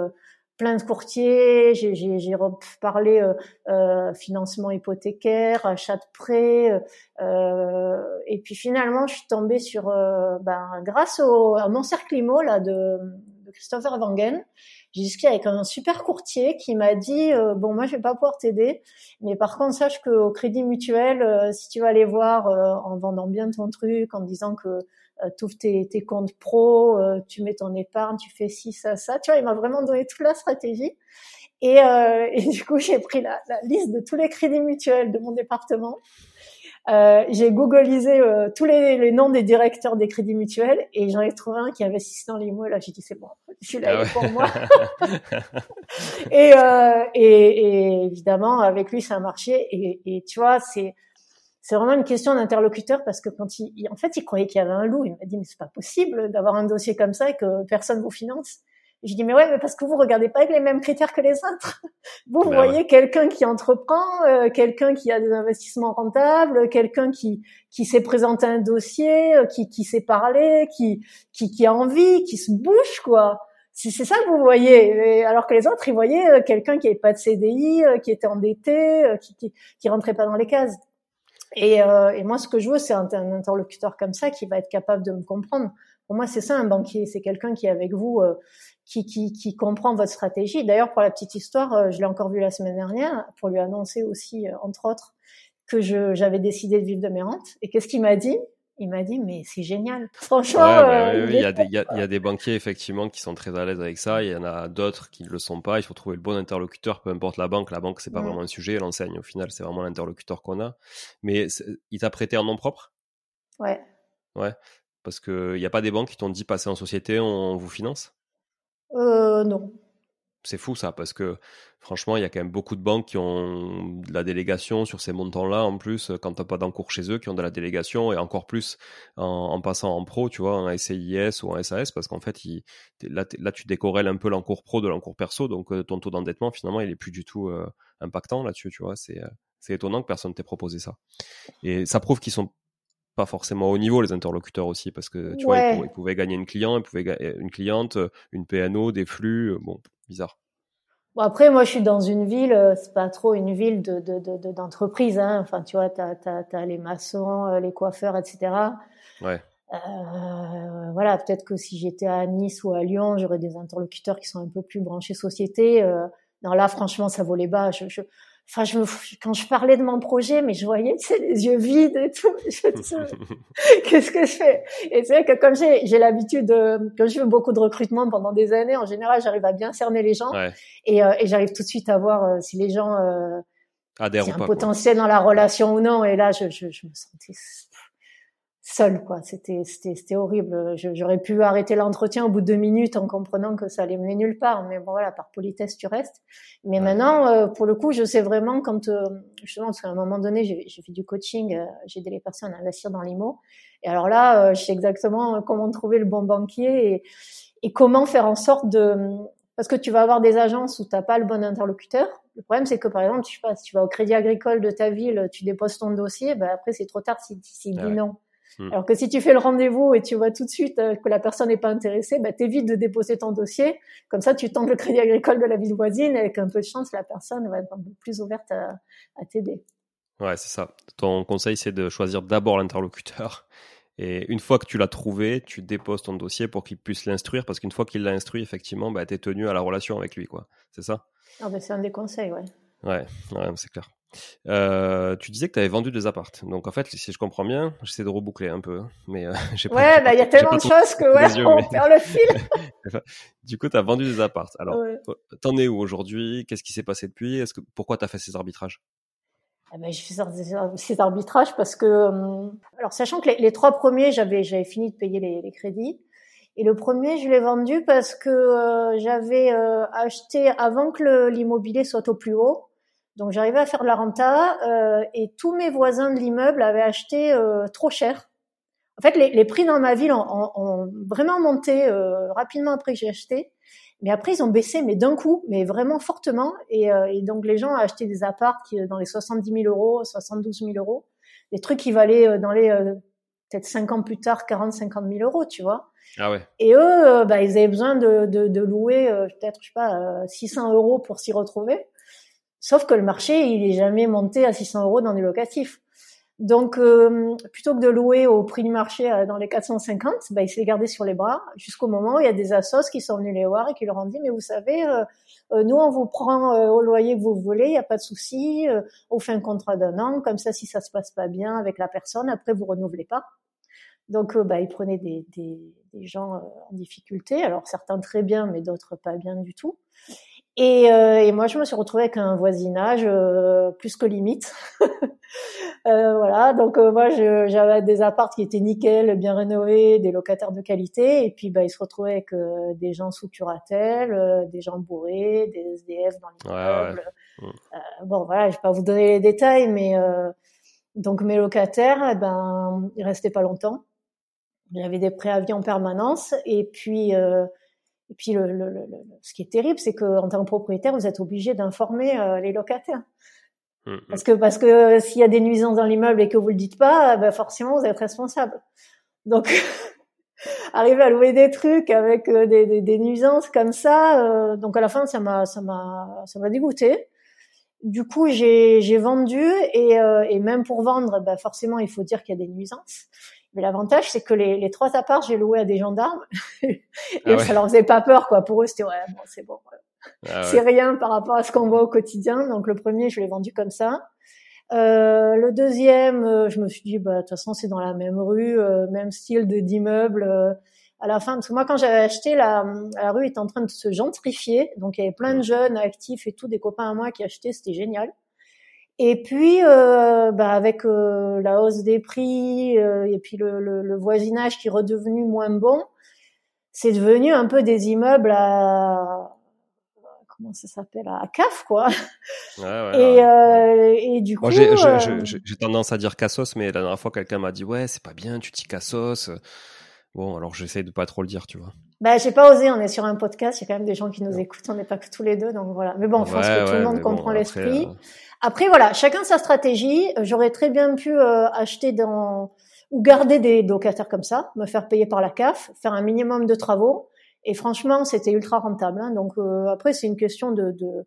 plein de courtiers, j'ai, j'ai, j'ai parlé euh, euh, financement hypothécaire, achat de prêt, euh, et puis finalement je suis tombée sur, ben, grâce au, à mon cercle IMO là de, de Christopher Wangen, j'ai discuté avec un super courtier qui m'a dit bon moi je vais pas pouvoir t'aider, mais par contre sache qu'au Crédit Mutuel, si tu vas aller voir en vendant bien ton truc, en disant que euh, tu ouvres tes, tes, comptes pro, euh, tu mets ton épargne, tu fais ci, ça, ça. Tu vois, il m'a vraiment donné toute la stratégie. Et, euh, et du coup, j'ai pris la, la, liste de tous les crédits mutuels de mon département. Euh, j'ai googlisé euh, tous les, les, noms des directeurs des crédits mutuels et j'en ai trouvé un qui investissait dans l'IMO. Là, j'ai dit c'est bon, celui-là ah pour moi. et, euh, et, et, évidemment, avec lui, ça a marché. Et, et tu vois, c'est c'est vraiment une question d'interlocuteur parce que quand il, en fait, il croyait qu'il y avait un loup. Il m'a dit, mais c'est pas possible d'avoir un dossier comme ça et que personne vous finance. Je dis, mais ouais, mais parce que vous regardez pas avec les mêmes critères que les autres. Vous ben voyez quelqu'un qui entreprend, euh, quelqu'un qui a des investissements rentables, quelqu'un qui, qui sait présenter un dossier, euh, qui, qui sait parler, qui, qui, qui a envie, qui se bouge, quoi. C'est ça que vous voyez. alors que les autres, ils voyaient euh, quelqu'un qui avait pas de CDI, qui était endetté, qui, qui, qui rentrait pas dans les cases. Et, euh, et, moi, ce que je veux, c'est un, un, interlocuteur comme ça qui va être capable de me comprendre. Pour moi, c'est ça un banquier, c'est quelqu'un qui est avec vous, euh, qui, qui, qui, comprend votre stratégie. D'ailleurs, pour la petite histoire, euh, je l'ai encore vu la semaine dernière, pour lui annoncer aussi, euh, entre autres, que j'avais décidé de vivre de mes rentes. Et qu'est-ce qu'il m'a dit? Il m'a dit mais c'est génial. Franchement, bah euh, il, y a des, il, y a, il y, a des banquiers effectivement qui sont très à l'aise avec ça. Il y en a d'autres qui ne le sont pas. Il faut trouver le bon interlocuteur, peu importe la banque. La banque c'est pas vraiment un sujet. L'enseigne au final c'est vraiment l'interlocuteur qu'on a. Mais il t'a prêté en nom propre? Ouais. Ouais. Parce que il n'y a pas des banques qui t'ont dit passer en société, on vous finance? Euh non c'est fou ça, parce que franchement, il y a quand même beaucoup de banques qui ont de la délégation sur ces montants-là, en plus, quand t'as pas d'encours chez eux, qui ont de la délégation, et encore plus en, passant en pro, tu vois, en SCIS ou en SAS, parce qu'en fait, là, là, tu décorrèles un peu l'encours pro de l'encours perso, donc euh, ton taux d'endettement, finalement, il est plus du tout euh, impactant là-dessus, tu vois, c'est, euh, c'est étonnant que personne t'ait proposé ça. Et ça prouve qu'ils sont pas forcément au niveau les interlocuteurs aussi parce que tu vois ils, pouvaient, gagner une client ils pouvaient une cliente une PNO des flux bon bizarre. Bon après, moi, je suis dans une ville, euh, c'est pas trop une ville de d'entreprise. De, de, hein. Enfin, tu vois, t'as as, les maçons, euh, les coiffeurs, etc. Ouais. Euh, voilà, peut-être que si j'étais à Nice ou à Lyon, j'aurais des interlocuteurs qui sont un peu plus branchés société. Euh, non, là, franchement, ça vaut les bas. Je, je, Enfin, je quand je parlais de mon projet, mais je voyais, tu sais, les yeux vides et tout. Qu'est-ce que je fais? Et c'est vrai que comme j'ai, j'ai l'habitude, de, comme je fais beaucoup de recrutement pendant des années, en général, j'arrive à bien cerner les gens et, euh, et j'arrive tout de suite à voir euh, si les gens euh, adhèrent un potentiel dans la relation ou non. Et là, je, je, je me sentais seule quoi. C'était c'était c'était horrible. J'aurais pu arrêter l'entretien au bout de deux minutes en comprenant que ça allait mener nulle part. Mais bon voilà par politesse tu restes. Mais maintenant euh, pour le coup je sais vraiment quand euh, justement parce qu'à un moment donné j'ai fait du coaching euh, j'ai aidé les personnes à investir dans l'IMO. Et alors là je sais exactement comment trouver le bon banquier et, et comment faire en sorte de parce que tu vas avoir des agences où t'as pas le bon interlocuteur. Le problème, c'est que par exemple, tu, si tu vas au Crédit Agricole de ta ville, tu déposes ton dossier, ben après c'est trop tard s'il si, ah dit non. Hmm. Alors que si tu fais le rendez-vous et tu vois tout de suite euh, que la personne n'est pas intéressée, bah, t'évites de déposer ton dossier. Comme ça, tu tentes le crédit agricole de la ville voisine et avec un peu de chance, la personne va être un peu plus ouverte à, à t'aider. Ouais, c'est ça. Ton conseil, c'est de choisir d'abord l'interlocuteur. Et une fois que tu l'as trouvé, tu déposes ton dossier pour qu'il puisse l'instruire, parce qu'une fois qu'il l'a instruit, effectivement, bah, tu es tenu à la relation avec lui. quoi. C'est ça? Ah, bah, C'est un des conseils, ouais. Ouais, ouais c'est clair. Euh, tu disais que tu avais vendu des appartes. Donc en fait, si je comprends bien, j'essaie de reboucler un peu. Mais euh, j'ai Ouais, bah il y a tellement de choses que ouais, on perd le fil. du coup, tu as vendu des appartes. Alors, t'en es où aujourd'hui? Qu'est-ce qui s'est passé depuis? Est-ce que pourquoi tu as fait ces arbitrages? Eh ben, j'ai fait ces arbitrages parce que, euh, alors sachant que les, trois premiers, j'avais j'avais fini de payer les, les, crédits, et le premier, je l'ai vendu parce que euh, j'avais acheté avant que l'immobilier soit au plus haut. Donc j'arrivais à faire de la renta euh, et tous mes voisins de l'immeuble avaient acheté euh, trop cher. En fait, les, les, prix dans ma ville ont, ont, ont vraiment monté euh, rapidement après que j'ai acheté. Mais après, ils ont baissé, mais d'un coup, mais vraiment fortement. Et, et donc, les gens ont acheté des apparts qui, dans les 70 000 euros, 72 000 euros, des trucs qui valaient dans les peut-être 5 ans plus tard 40, 50 000 euros, tu vois. Ah ouais. Et eux, bah, ils avaient besoin de, de, de louer peut-être, je sais pas, 600 euros pour s'y retrouver. Sauf que le marché, il est jamais monté à 600 euros dans du locatif. Donc, euh, plutôt que de louer au prix du marché euh, dans les 450, bah, il s'est gardé sur les bras jusqu'au moment où il y a des assos qui sont venus les voir et qui leur ont dit, mais vous savez, euh, nous, on vous prend au loyer que vous voulez, il n'y a pas de souci, on fait un contrat d'un an, comme ça, si ça se passe pas bien avec la personne, après, vous renouvelez pas. Donc, bah, ils prenaient des, des, des gens en difficulté, alors certains très bien, mais d'autres pas bien du tout. Et, euh, et, moi, je me suis retrouvée avec un voisinage euh, plus que limite. euh, voilà, donc euh, moi, j'avais des apparts qui étaient nickel, bien rénovés, des locataires de qualité, et puis bah, ils se retrouvaient avec euh, des gens sous curatelle, des gens bourrés, des SDF dans l'immeuble. Ouais, ouais. bon, voilà, je vais pas vous donner les détails, mais donc mes locataires, eh ben, ils restaient pas longtemps. Avait des préavis en permanence, et puis et puis, le, le, le, ce qui est terrible, c'est qu'en tant que propriétaire, vous êtes obligé d'informer euh, les locataires. Mmh, mmh. Parce que parce que s'il y a des nuisances dans l'immeuble et que vous le dites pas, ben forcément vous êtes responsable. Donc arriver à louer des trucs avec euh, des, des, des, nuisances comme ça, euh, donc à la fin ça m'a ça m'a ça m'a dégoûté. Du coup j'ai j'ai vendu et et même pour vendre, ben forcément il faut dire qu'il y a des nuisances. Mais l'avantage, c'est que les, les trois apparts, j'ai loué à des gendarmes. et ah ça leur faisait pas peur, quoi. Pour eux, c'était, ouais, bon, c'est bon. Ah c'est rien par rapport à ce qu'on voit au quotidien. Donc, le premier, je l'ai vendu comme ça. Euh, le deuxième, euh, je me suis dit, bah, de toute façon, c'est dans la même rue, euh, même style de d'immeuble. Euh, à la fin, parce que moi, quand j'avais acheté, la, la rue était en train de se gentrifier. Donc, il y avait plein de jeunes actifs et tout, des copains à moi qui achetaient. C'était génial. Et puis, euh, bah avec euh, la hausse des prix euh, et puis le, le, le, voisinage qui est redevenu moins bon, c'est devenu un peu des immeubles à comment ça s'appelle à CAF quoi. Ouais, ouais, et, euh, et du coup, j'ai euh, tendance à dire cassos, mais la dernière fois quelqu'un m'a dit ouais c'est pas bien, tu dis cassos. Bon, alors j'essaie de pas trop le dire, tu vois. Bah, j'ai pas osé, on est sur un podcast, il y a quand même des gens qui nous écoutent, on n'est pas que tous les deux, donc voilà. Mais bon, je pense que tout le monde comprend l'esprit. Après, voilà, chacun sa stratégie. J'aurais très bien pu euh, acheter dans ou garder des locataires comme ça, me faire payer par la CAF, faire un minimum de travaux. Et franchement, c'était ultra rentable. Hein. Donc euh, après, c'est une question de, de,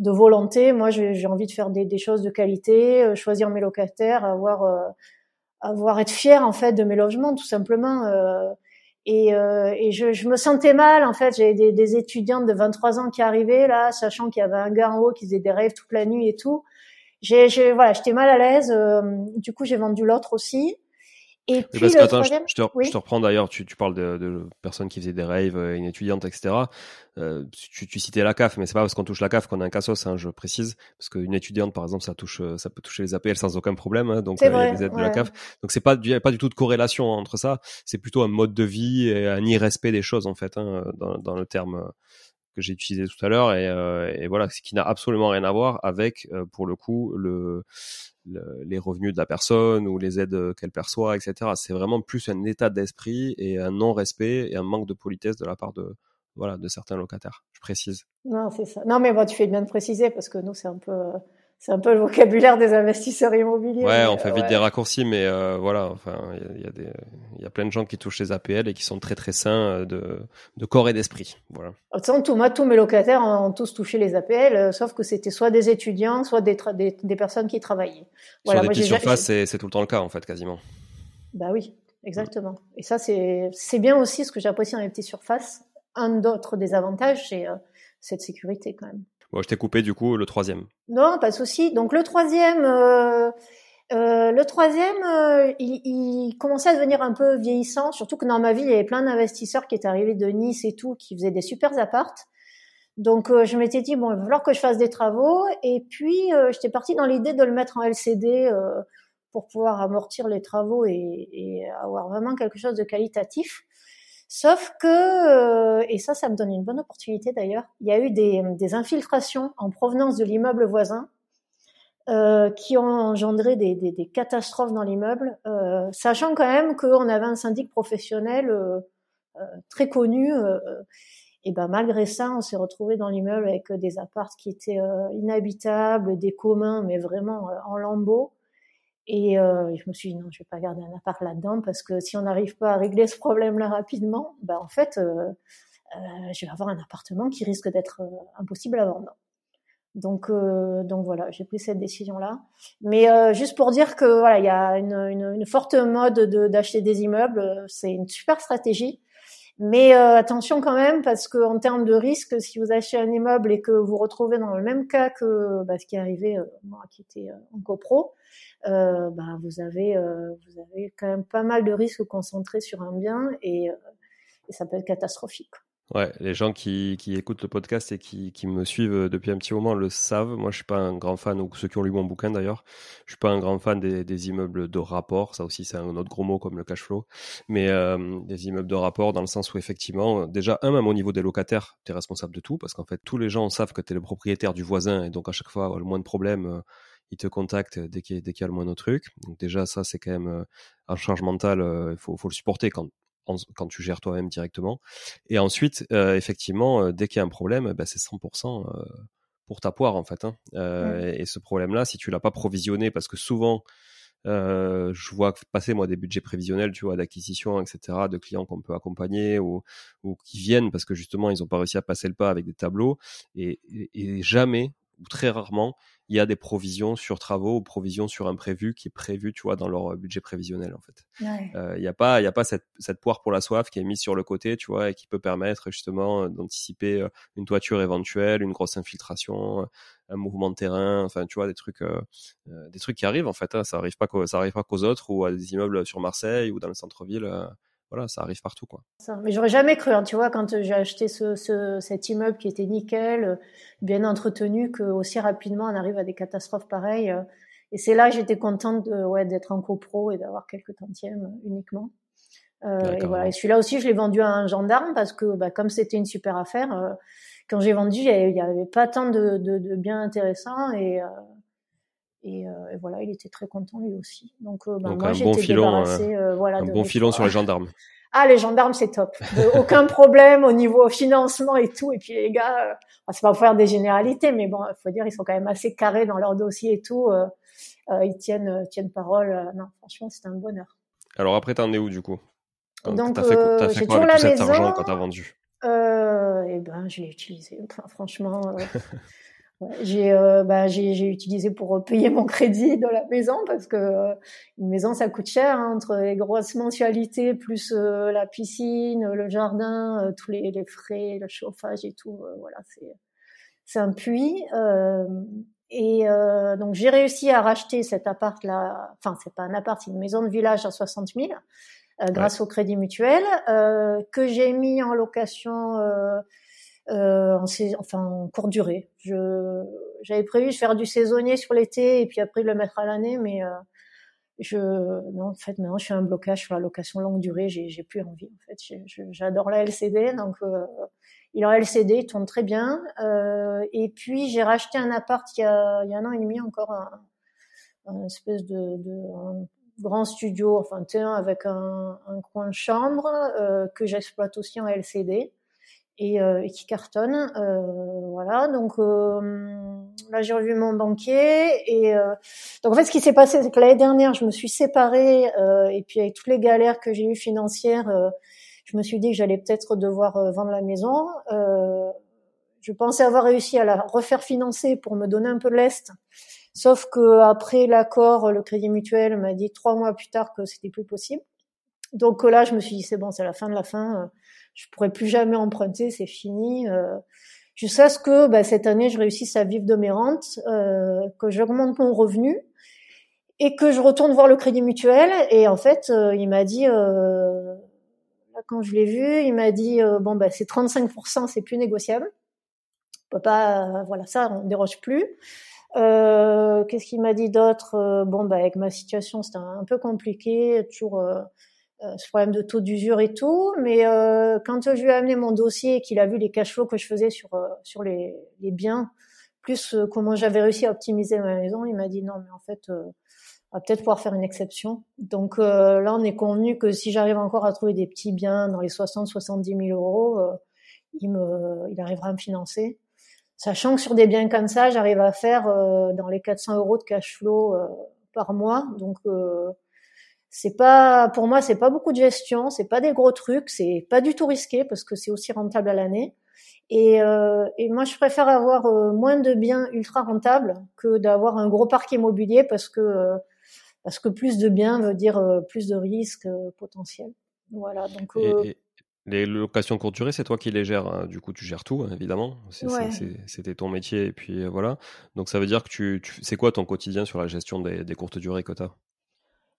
de volonté. Moi, j'ai envie de faire des, des, choses de qualité, euh, choisir mes locataires, avoir, avoir être fier en fait de mes logements, tout simplement. Et, euh, et je, je, me sentais mal, en fait. J'avais des, des, étudiantes de 23 ans qui arrivaient là, sachant qu'il y avait un gars en haut qui faisait des rêves toute la nuit et tout. J'ai, voilà, j'étais mal à l'aise. Euh, du coup, j'ai vendu l'autre aussi. Et puis parce que, attends, je, te, je, te, reprends d'ailleurs, tu, tu parles de, de, personnes qui faisaient des rêves, euh, une étudiante, etc. Euh, tu, tu, citais la CAF, mais c'est pas parce qu'on touche la CAF qu'on a un cassos, hein, je précise, parce qu'une étudiante, par exemple, ça touche, euh, ça peut toucher les APL sans aucun problème, hein, donc euh, il y a des aides de la CAF. Donc c'est pas, il y a pas du tout de corrélation entre ça. C'est plutôt un mode de vie et un irrespect des choses en fait, hein, dans, dans le terme que j'ai utilisé tout à l'heure et, euh, et, voilà, ce qui n'a absolument rien à voir avec, pour le coup, le les revenus de la personne ou les aides qu'elle perçoit, etc. C'est vraiment plus un état d'esprit et un non-respect et un manque de politesse de la part de voilà de certains locataires. Je précise. Non, c'est ça. Non, mais bon, tu fais bien de préciser parce que nous, c'est un peu c'est un peu le vocabulaire des investisseurs immobiliers. Ouais, on fait vite des raccourcis, mais euh, voilà, enfin, il y, a des, il y a plein de gens qui touchent les APL et qui sont très très sains euh, de, de corps et d'esprit. Voilà. De toute tout, moi, tous mes locataires ont tous touché les APL, euh, sauf que c'était soit des étudiants, soit des, des, des, personnes qui travaillaient. Voilà, Sur des moi, surfaces, c'est, tout le temps le cas en fait, quasiment. Bah oui, exactement. Et ça, c'est, c'est bien aussi ce que j'apprécie dans les petites surfaces. Un d'autres des avantages, c'est cette sécurité quand même. Bon, je t'ai coupé du coup le troisième. Non, pas de souci. Donc le troisième, euh, euh, le troisième, euh, il, commençait à devenir un peu vieillissant, surtout que dans ma vie, il y avait plein d'investisseurs qui étaient arrivés de Nice et tout, qui faisaient des super appartes. Donc je m'étais dit bon, il va falloir que je fasse des travaux. Et puis j'étais partie dans l'idée de le mettre en LCD pour pouvoir amortir les travaux et, avoir vraiment quelque chose de qualitatif. Sauf que, euh, et ça, ça me donne une bonne opportunité d'ailleurs, il y a eu des, des infiltrations en provenance de l'immeuble voisin euh, qui ont engendré des, des, des catastrophes dans l'immeuble, euh, sachant quand même qu'on avait un syndic professionnel euh, euh très connu. Et ben malgré ça, on s'est retrouvé dans l'immeuble avec des apparts qui étaient inhabitables, des communs, mais vraiment en lambeaux. Et je me suis dit non, je vais pas garder un appart là-dedans parce que si on n'arrive pas à régler ce problème-là rapidement, ben en fait, je vais avoir un appartement qui risque d'être impossible à vendre. Donc, euh, donc voilà, j'ai pris cette décision-là. Mais euh, juste pour dire que voilà, il y a une, une, une forte mode d'acheter des immeubles. C'est une super stratégie. Mais euh, attention quand même, parce que en termes de risque, si vous achetez un immeuble et que vous vous retrouvez dans le même cas que bah, ce qui est arrivé moi qui était en copro, bah, vous avez vous avez quand même pas mal de risques concentrés sur un bien et, et ça peut être catastrophique. Ouais, les gens qui, qui, écoutent le podcast et qui, qui, me suivent depuis un petit moment le savent. Moi, je suis pas un grand fan, ou ceux qui ont lu mon bouquin d'ailleurs, je suis pas un grand fan des, des immeubles de rapport. Ça aussi, c'est un autre gros mot comme le cash flow. Mais euh, des immeubles de rapport dans le sens où effectivement, déjà, un, même au niveau des locataires, tu es responsable de tout parce qu'en fait, tous les gens savent que tu es le propriétaire du voisin et donc à chaque fois, le moins de problèmes, euh, ils te contactent dès qu'il y, a le moindre truc. Donc déjà, ça, c'est quand même euh, un charge mental. Il faut, faut le supporter quand quand tu gères toi-même directement. Et ensuite, euh, effectivement, euh, dès qu'il y a un problème, bah, c'est 100% euh, pour ta poire en fait. Hein. Et ce problème-là, si tu l'as pas provisionné, parce que souvent, je vois passer moi des budgets prévisionnels, tu vois, d'acquisition, etc., de clients qu'on peut accompagner ou, ou qui viennent parce que justement ils ont pas réussi à passer le pas avec des tableaux et, et jamais ou très rarement il y a des provisions sur travaux ou provisions sur imprévus qui est prévu, tu vois, dans leur euh, budget prévisionnel en fait. Euh, il n'y a pas, y a pas cette, cette, poire pour la soif qui est mise sur le côté, tu vois, et qui peut permettre justement euh, d'anticiper une toiture éventuelle, une grosse infiltration, un mouvement de terrain, enfin, tu vois, des trucs, des trucs qui arrivent en fait. Hein. ça arrive pas, ça arrive pas qu'aux autres ou à des immeubles sur Marseille ou dans le centre-ville voilà, ça arrive partout, quoi. mais j'aurais jamais cru, hein, tu vois, quand j'ai acheté ce, ce, cet immeuble qui était nickel, euh, bien entretenu, que aussi rapidement on arrive à des catastrophes pareilles. Euh. et c'est là que j'étais contente de, ouais, d'être en copro et d'avoir quelques tantièmes uniquement. Euh, et voilà. Et celui-là aussi, je l'ai vendu à un gendarme parce que, bah, comme c'était une super affaire, euh, quand j'ai vendu, il n'y avait pas tant de, de, de biens intéressants et euh, et, voilà, il était très content lui aussi. Donc, euh, bah, moi, j'étais bon filon, euh, voilà, un bon filon sur les gendarmes. Ah, les gendarmes, c'est top. aucun problème au niveau financement et tout. Et puis les gars, c'est pas pour faire des généralités, mais bon, il faut dire, ils sont quand même assez carrés dans leur dossier et tout. ils tiennent, tiennent parole. non, franchement, c'était un bonheur. Alors après, t'en es où du coup? Donc, t'as fait, as fait quoi avec tout cet argent quand t'as vendu? Eh ben, je l'ai utilisé. Enfin, franchement. j'ai euh, bah, j'ai utilisé pour payer mon crédit de la maison parce que euh, une maison ça coûte cher hein, entre les grosses mensualités plus euh, la piscine, le jardin, tous les, les, frais, le chauffage et tout. voilà, c'est c'est un puits. et donc j'ai réussi à racheter cet appart là. Enfin c'est pas un appart, c'est une maison de village à 60 000 grâce au crédit mutuel que j'ai mis en location euh, en, enfin en courte durée. Je j'avais prévu de faire du saisonnier sur l'été et puis après de le mettre à l'année, mais euh, je non en fait maintenant je suis un blocage sur la location longue durée. J'ai j'ai plus envie en fait. J'adore la LCD donc euh, il en LCD, il tourne très bien. Euh, et puis j'ai racheté un appart il y a, il y a un an et demi encore un, un espèce de, de grand studio, enfin un avec un, un coin chambre euh, que j'exploite aussi en LCD et, euh, et qui cartonne. Euh, voilà, donc euh, là j'ai revu mon banquier et donc en fait ce qui s'est passé c'est que l'année dernière je me suis séparée et puis avec toutes les galères que j'ai eues financières, je me suis dit que j'allais peut-être devoir vendre la maison. je pensais avoir réussi à la refaire financer pour me donner un peu de l'est. Sauf que après l'accord, le Crédit Mutuel m'a dit trois mois plus tard que c'était plus possible. Donc là, je me suis dit c'est bon, c'est la fin de la fin je pourrais plus jamais emprunter, c'est fini. Euh, jusqu'à ce que bah, cette année, je réussisse à vivre de mes rentes, euh, que j'augmente mon revenu et que je retourne voir le Crédit Mutuel. Et en fait, euh, il m'a dit, euh, quand je l'ai vu, il m'a dit bon bah c'est 35%, c'est plus négociable. On peut pas, voilà, ça on déroge plus. Qu'est-ce qu'il m'a dit d'autre? Bon bah avec ma situation, c'était un peu compliqué, toujours ce problème de taux d'usure et tout. Mais euh, quand je lui ai amené mon dossier et qu'il a vu les cash flows que je faisais sur euh, sur les, les biens, plus comment j'avais réussi à optimiser ma maison, il m'a dit non, mais en fait, on va peut-être pouvoir faire une exception. Donc là, on est convenu que si j'arrive encore à trouver des petits biens dans les 60-70 000 euros, il me, il arrivera à me financer. Sachant que sur des biens comme ça, j'arrive à faire dans les 400 euros de cash flow par mois. Donc c'est pas, pour moi, c'est pas beaucoup de gestion, c'est pas des gros trucs, c'est pas du tout risqué parce que c'est aussi rentable à l'année. Et, euh, et, moi, je préfère avoir euh, moins de biens ultra rentables que d'avoir un gros parc immobilier parce que euh, parce que plus de biens veut dire plus de risques potentiels. Voilà. Donc les locations courte durée, c'est toi qui les gères. Hein. Du coup, tu gères tout, hein, évidemment. C'était ton métier et puis voilà. Donc ça veut dire que tu, tu c'est quoi ton quotidien sur la gestion des, des courtes durées que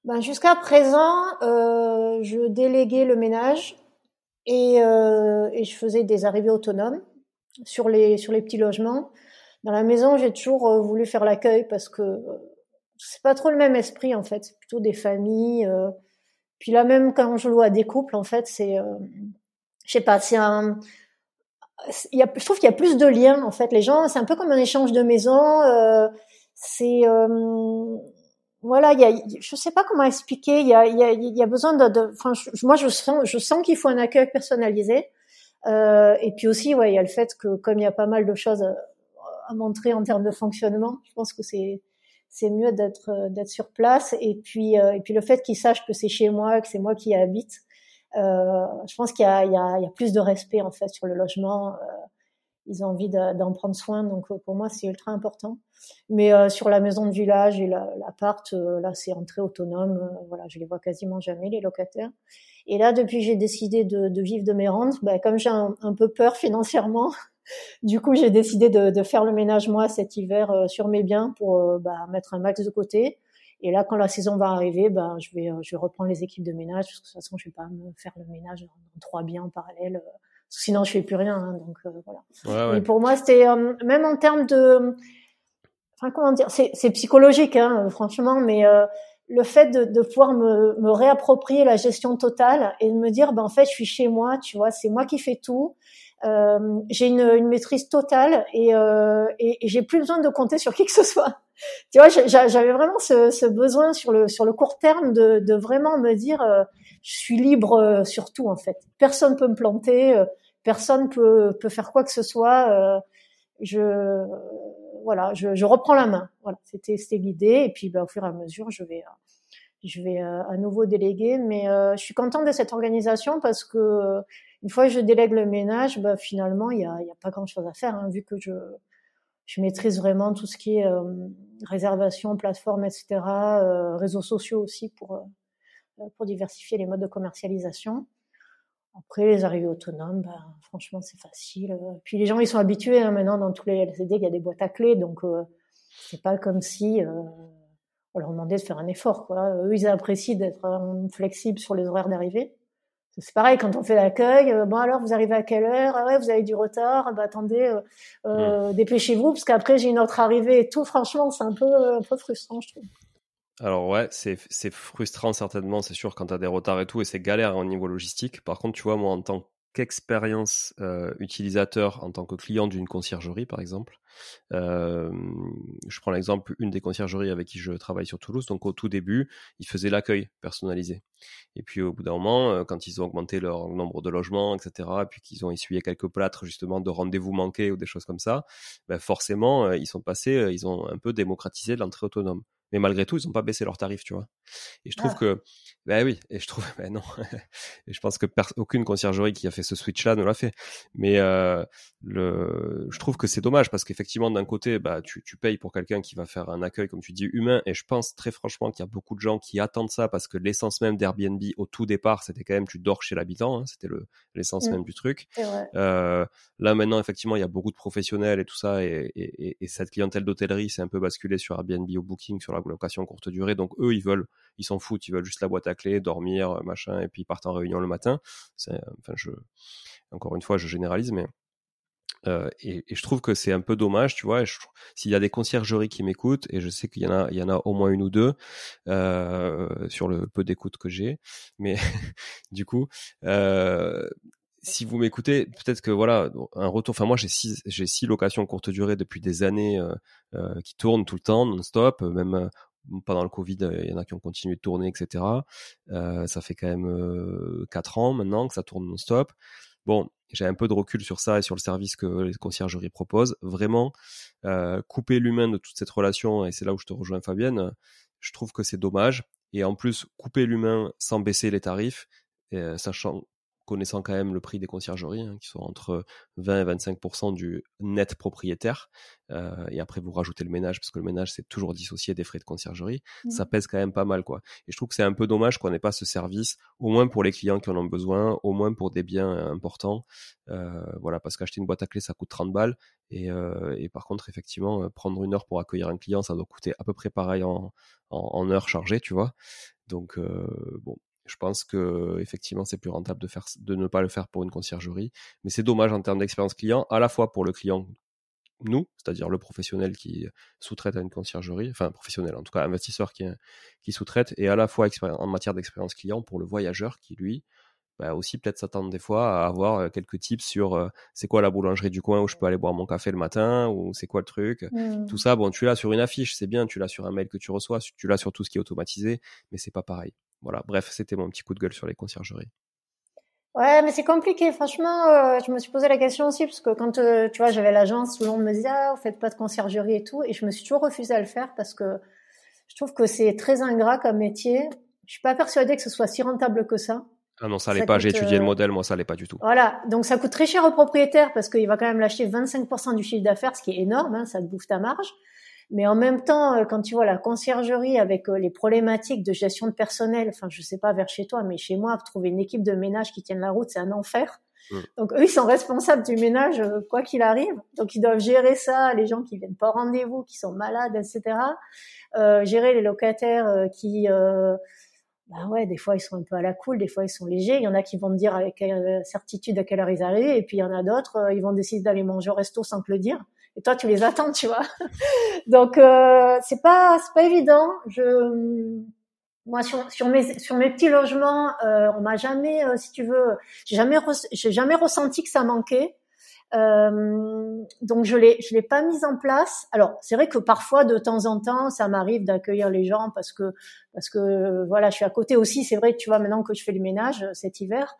ben, Jusqu'à présent, euh, je déléguais le ménage et, euh, et, je faisais des arrivées autonomes sur les, sur les petits logements. Dans la maison, j'ai toujours euh, voulu faire l'accueil parce que euh, c'est pas trop le même esprit en fait, c'est plutôt des familles. Euh. puis là même quand je loue des couples, en fait, c'est, je sais pas, c'est un, y a, je trouve qu'il y a plus de liens en fait. Les gens, c'est un peu comme un échange de maison. Euh, c'est voilà, il y a, je sais pas comment expliquer. Il y a, y a, y a besoin de, enfin, moi je sens, je sens qu'il faut un accueil personnalisé. Euh, et puis aussi, ouais, il y a le fait que comme il y a pas mal de choses à, à montrer en termes de fonctionnement, je pense que c'est c'est mieux d'être d'être sur place. Et puis euh, et puis le fait qu'ils sachent que c'est chez moi, que c'est moi qui habite, euh, je pense qu'il y a, y, a, il y a plus de respect en fait sur le logement. Euh, ils ont envie d'en prendre soin. Donc euh, pour moi, c'est ultra important. Mais euh, sur la maison de village et l'appart, euh, là, c'est entrée autonome. voilà, je les vois quasiment jamais les locataires. Et là, depuis j'ai décidé de, de, vivre de mes rentes, bah, comme j'ai un, peu peur financièrement, du coup, j'ai décidé de, de, faire le ménage moi cet hiver sur mes biens pour bah, mettre un max de côté. Et là, quand la saison va arriver, bah, je vais, je vais reprendre les équipes de ménage parce que de toute façon, je vais pas me faire le ménage dans trois biens en parallèle sinon je fais plus rien. Hein, donc euh, voilà. Ouais, Et pour moi, c'était euh, même en termes de, enfin comment dire, c'est psychologique, hein, franchement, mais euh, le fait de, de pouvoir me, me, réapproprier la gestion totale et de me dire, ben en fait, je suis chez moi, tu vois, c'est moi qui fais tout. Euh, j'ai une, une, maîtrise totale et, euh, et, et j'ai plus besoin de compter sur qui que ce soit. Tu vois, j'avais vraiment ce, ce, besoin sur le sur le court terme de, de vraiment me dire, je suis libre euh, sur tout en fait. Personne peut me planter, euh, personne peut peut faire quoi que ce soit. Euh, je voilà, je, je reprends la main. Voilà, c'était c'était l'idée et puis bah, au fur et à mesure, je vais je vais à nouveau déléguer. Mais je suis contente de cette organisation parce que une fois que je délègue le ménage, bah, finalement il y a, y a pas grand chose à faire hein, vu que je je maîtrise vraiment tout ce qui est réservation, plateforme, etc., réseaux sociaux aussi pour euh, pour diversifier les modes de commercialisation. Après, les arrivées autonomes, ben, franchement, c'est facile. Puis les gens, ils sont habitués hein, maintenant dans tous les LCD, il y a des boîtes à clés, donc euh, c'est pas comme si euh, on leur demandait de faire un effort. Quoi. Eux, ils apprécient d'être euh, flexibles sur les horaires d'arrivée. C'est pareil quand on fait l'accueil. Euh, bon alors, vous arrivez à quelle heure? Ah ouais, vous avez du retard. Bah attendez, mmh. dépêchez-vous parce qu'après j'ai une autre arrivée et tout. Franchement, c'est un peu un peu frustrant, je trouve. Alors ouais, c'est frustrant certainement, c'est sûr quand t'as des retards et tout, et c'est galère au niveau logistique. Par contre, tu vois, moi en tant qu'expérience euh, utilisateur, en tant que client d'une conciergerie par exemple, euh, je prends l'exemple une des conciergeries avec qui je travaille sur Toulouse. Donc au tout début, ils faisaient l'accueil personnalisé. Et puis au bout d'un moment, euh, quand ils ont augmenté leur nombre de logements, etc., et puis qu'ils ont essuyé quelques plâtres justement de rendez-vous manqués ou des choses comme ça, ben forcément, ils sont passés, ils ont un peu démocratisé l'entrée autonome mais malgré tout, ils n'ont pas baissé leurs tarifs, tu vois. Et je trouve ah. que, ben oui, et je trouve, ben non, et je pense que aucune conciergerie qui a fait ce switch-là ne l'a fait. Mais euh, le, je trouve que c'est dommage parce qu'effectivement, d'un côté, bah, tu, tu payes pour quelqu'un qui va faire un accueil, comme tu dis, humain, et je pense très franchement qu'il y a beaucoup de gens qui attendent ça parce que l'essence même d'Airbnb au tout départ, c'était quand même tu dors chez l'habitant, hein, c'était le l'essence mmh. même du truc. Euh, là maintenant, effectivement, il y a beaucoup de professionnels et tout ça, et, et, et cette clientèle d'hôtellerie s'est un peu basculée sur Airbnb au Booking, sur la location courte durée. Donc eux, ils veulent, ils s'en foutent, ils veulent juste la boîte à clés, dormir, machin, et puis ils partent en réunion le matin. C'est, enfin, je, encore une fois, je généralise, mais euh, et, je trouve que c'est un peu dommage, tu vois. S'il y a des conciergeries qui m'écoutent, et je sais qu'il y en a, il y en a au moins une ou deux euh, sur le peu d'écoute que j'ai, mais du coup, euh, si vous m'écoutez, peut-être que voilà, un retour. Enfin, moi, j'ai six, locations courte durée depuis des années euh, euh, qui tournent tout le temps, non-stop. Même euh, pendant le Covid, il y en a qui ont continué de tourner, etc. ça fait quand même quatre ans maintenant que ça tourne non-stop. Bon, j'ai un peu de recul sur ça et sur le service que les conciergeries proposent. Vraiment, couper l'humain de toute cette relation, et c'est là où je te rejoins Fabienne, je trouve que c'est dommage. Et en plus, couper l'humain sans baisser les tarifs, sachant connaissant quand même le prix des conciergeries, hein, qui sont entre 20 et 25% du net propriétaire. Euh, et après, vous rajoutez le ménage, parce que le ménage, c'est toujours dissocié des frais de conciergerie. Ça mmh. pèse quand même pas mal, quoi. Et je trouve que c'est un peu dommage qu'on n'ait pas ce service, au moins pour les clients qui en ont besoin, au moins pour des biens euh, importants. Euh, voilà, parce qu'acheter une boîte à clés, ça coûte 30 balles. Et, euh, et, par contre, effectivement, prendre une heure pour accueillir un client, ça doit coûter à peu près pareil en, en, en heure chargée, tu vois. Donc, bon, je pense que effectivement c'est plus rentable de faire de ne pas le faire pour une conciergerie, mais c'est dommage en termes d'expérience client, à la fois pour le client nous, c'est-à-dire le professionnel qui sous-traite à une conciergerie, enfin professionnel en tout cas investisseur qui, qui sous-traite, et à la fois en matière d'expérience client pour le voyageur qui lui bah aussi peut-être s'attendre des fois à avoir euh, quelques tips sur euh, c'est quoi la boulangerie du coin où je peux aller boire mon café le matin ou c'est quoi le truc. Mmh. Tout ça, bon, tu l'as sur une affiche, c'est bien, tu l'as sur un mail que tu reçois, tu l'as sur tout ce qui est automatisé, mais c'est pas pareil. Voilà, bref, c'était mon petit coup de gueule sur les conciergeries. Ouais, mais c'est compliqué. Franchement, euh, je me suis posé la question aussi parce que quand tu vois, j'avais l'agence, tout le monde me disait ah, vous faites pas de conciergerie et tout, et je me suis toujours refusé à le faire parce que je trouve que c'est très ingrat comme métier. Je suis pas persuadée que ce soit si rentable que ça. Ah non, ça l'est pas. J'ai étudié le euh, modèle, moi, ça l'est pas du tout. Voilà, donc ça coûte très cher au propriétaire parce qu'il va quand même lâcher 25% du chiffre d'affaires, ce qui est énorme, hein, ça te bouffe ta marge. Mais en même temps, euh, quand tu vois la conciergerie avec euh, les problématiques de gestion de personnel, enfin, je sais pas vers chez toi, mais chez moi, trouver une équipe de ménage qui tienne la route, c'est un enfer. Donc eux, ils sont responsables du ménage quoi qu'il arrive. Donc ils doivent gérer ça, les gens qui viennent pas au rendez-vous, qui sont malades, etc. Euh, gérer les locataires qui euh, bah ouais, des fois ils sont un peu à la cool, des fois ils sont légers. Il y en a qui vont te dire avec euh, certitude à quelle heure ils arrivent, et puis il y en a d'autres, euh, ils vont décider d'aller manger au resto sans te le dire. Et toi, tu les attends, tu vois. Donc euh, c'est pas c'est pas évident. Je moi sur, sur mes sur mes petits logements, euh, on m'a jamais, si tu veux, j'ai jamais j'ai jamais ressenti que ça manquait. Euh, donc je l'ai je l'ai pas mise en place. Alors c'est vrai que parfois de temps en temps ça m'arrive d'accueillir les gens parce que parce que voilà je suis à côté aussi. C'est vrai tu vois maintenant que je fais le ménage euh, cet hiver,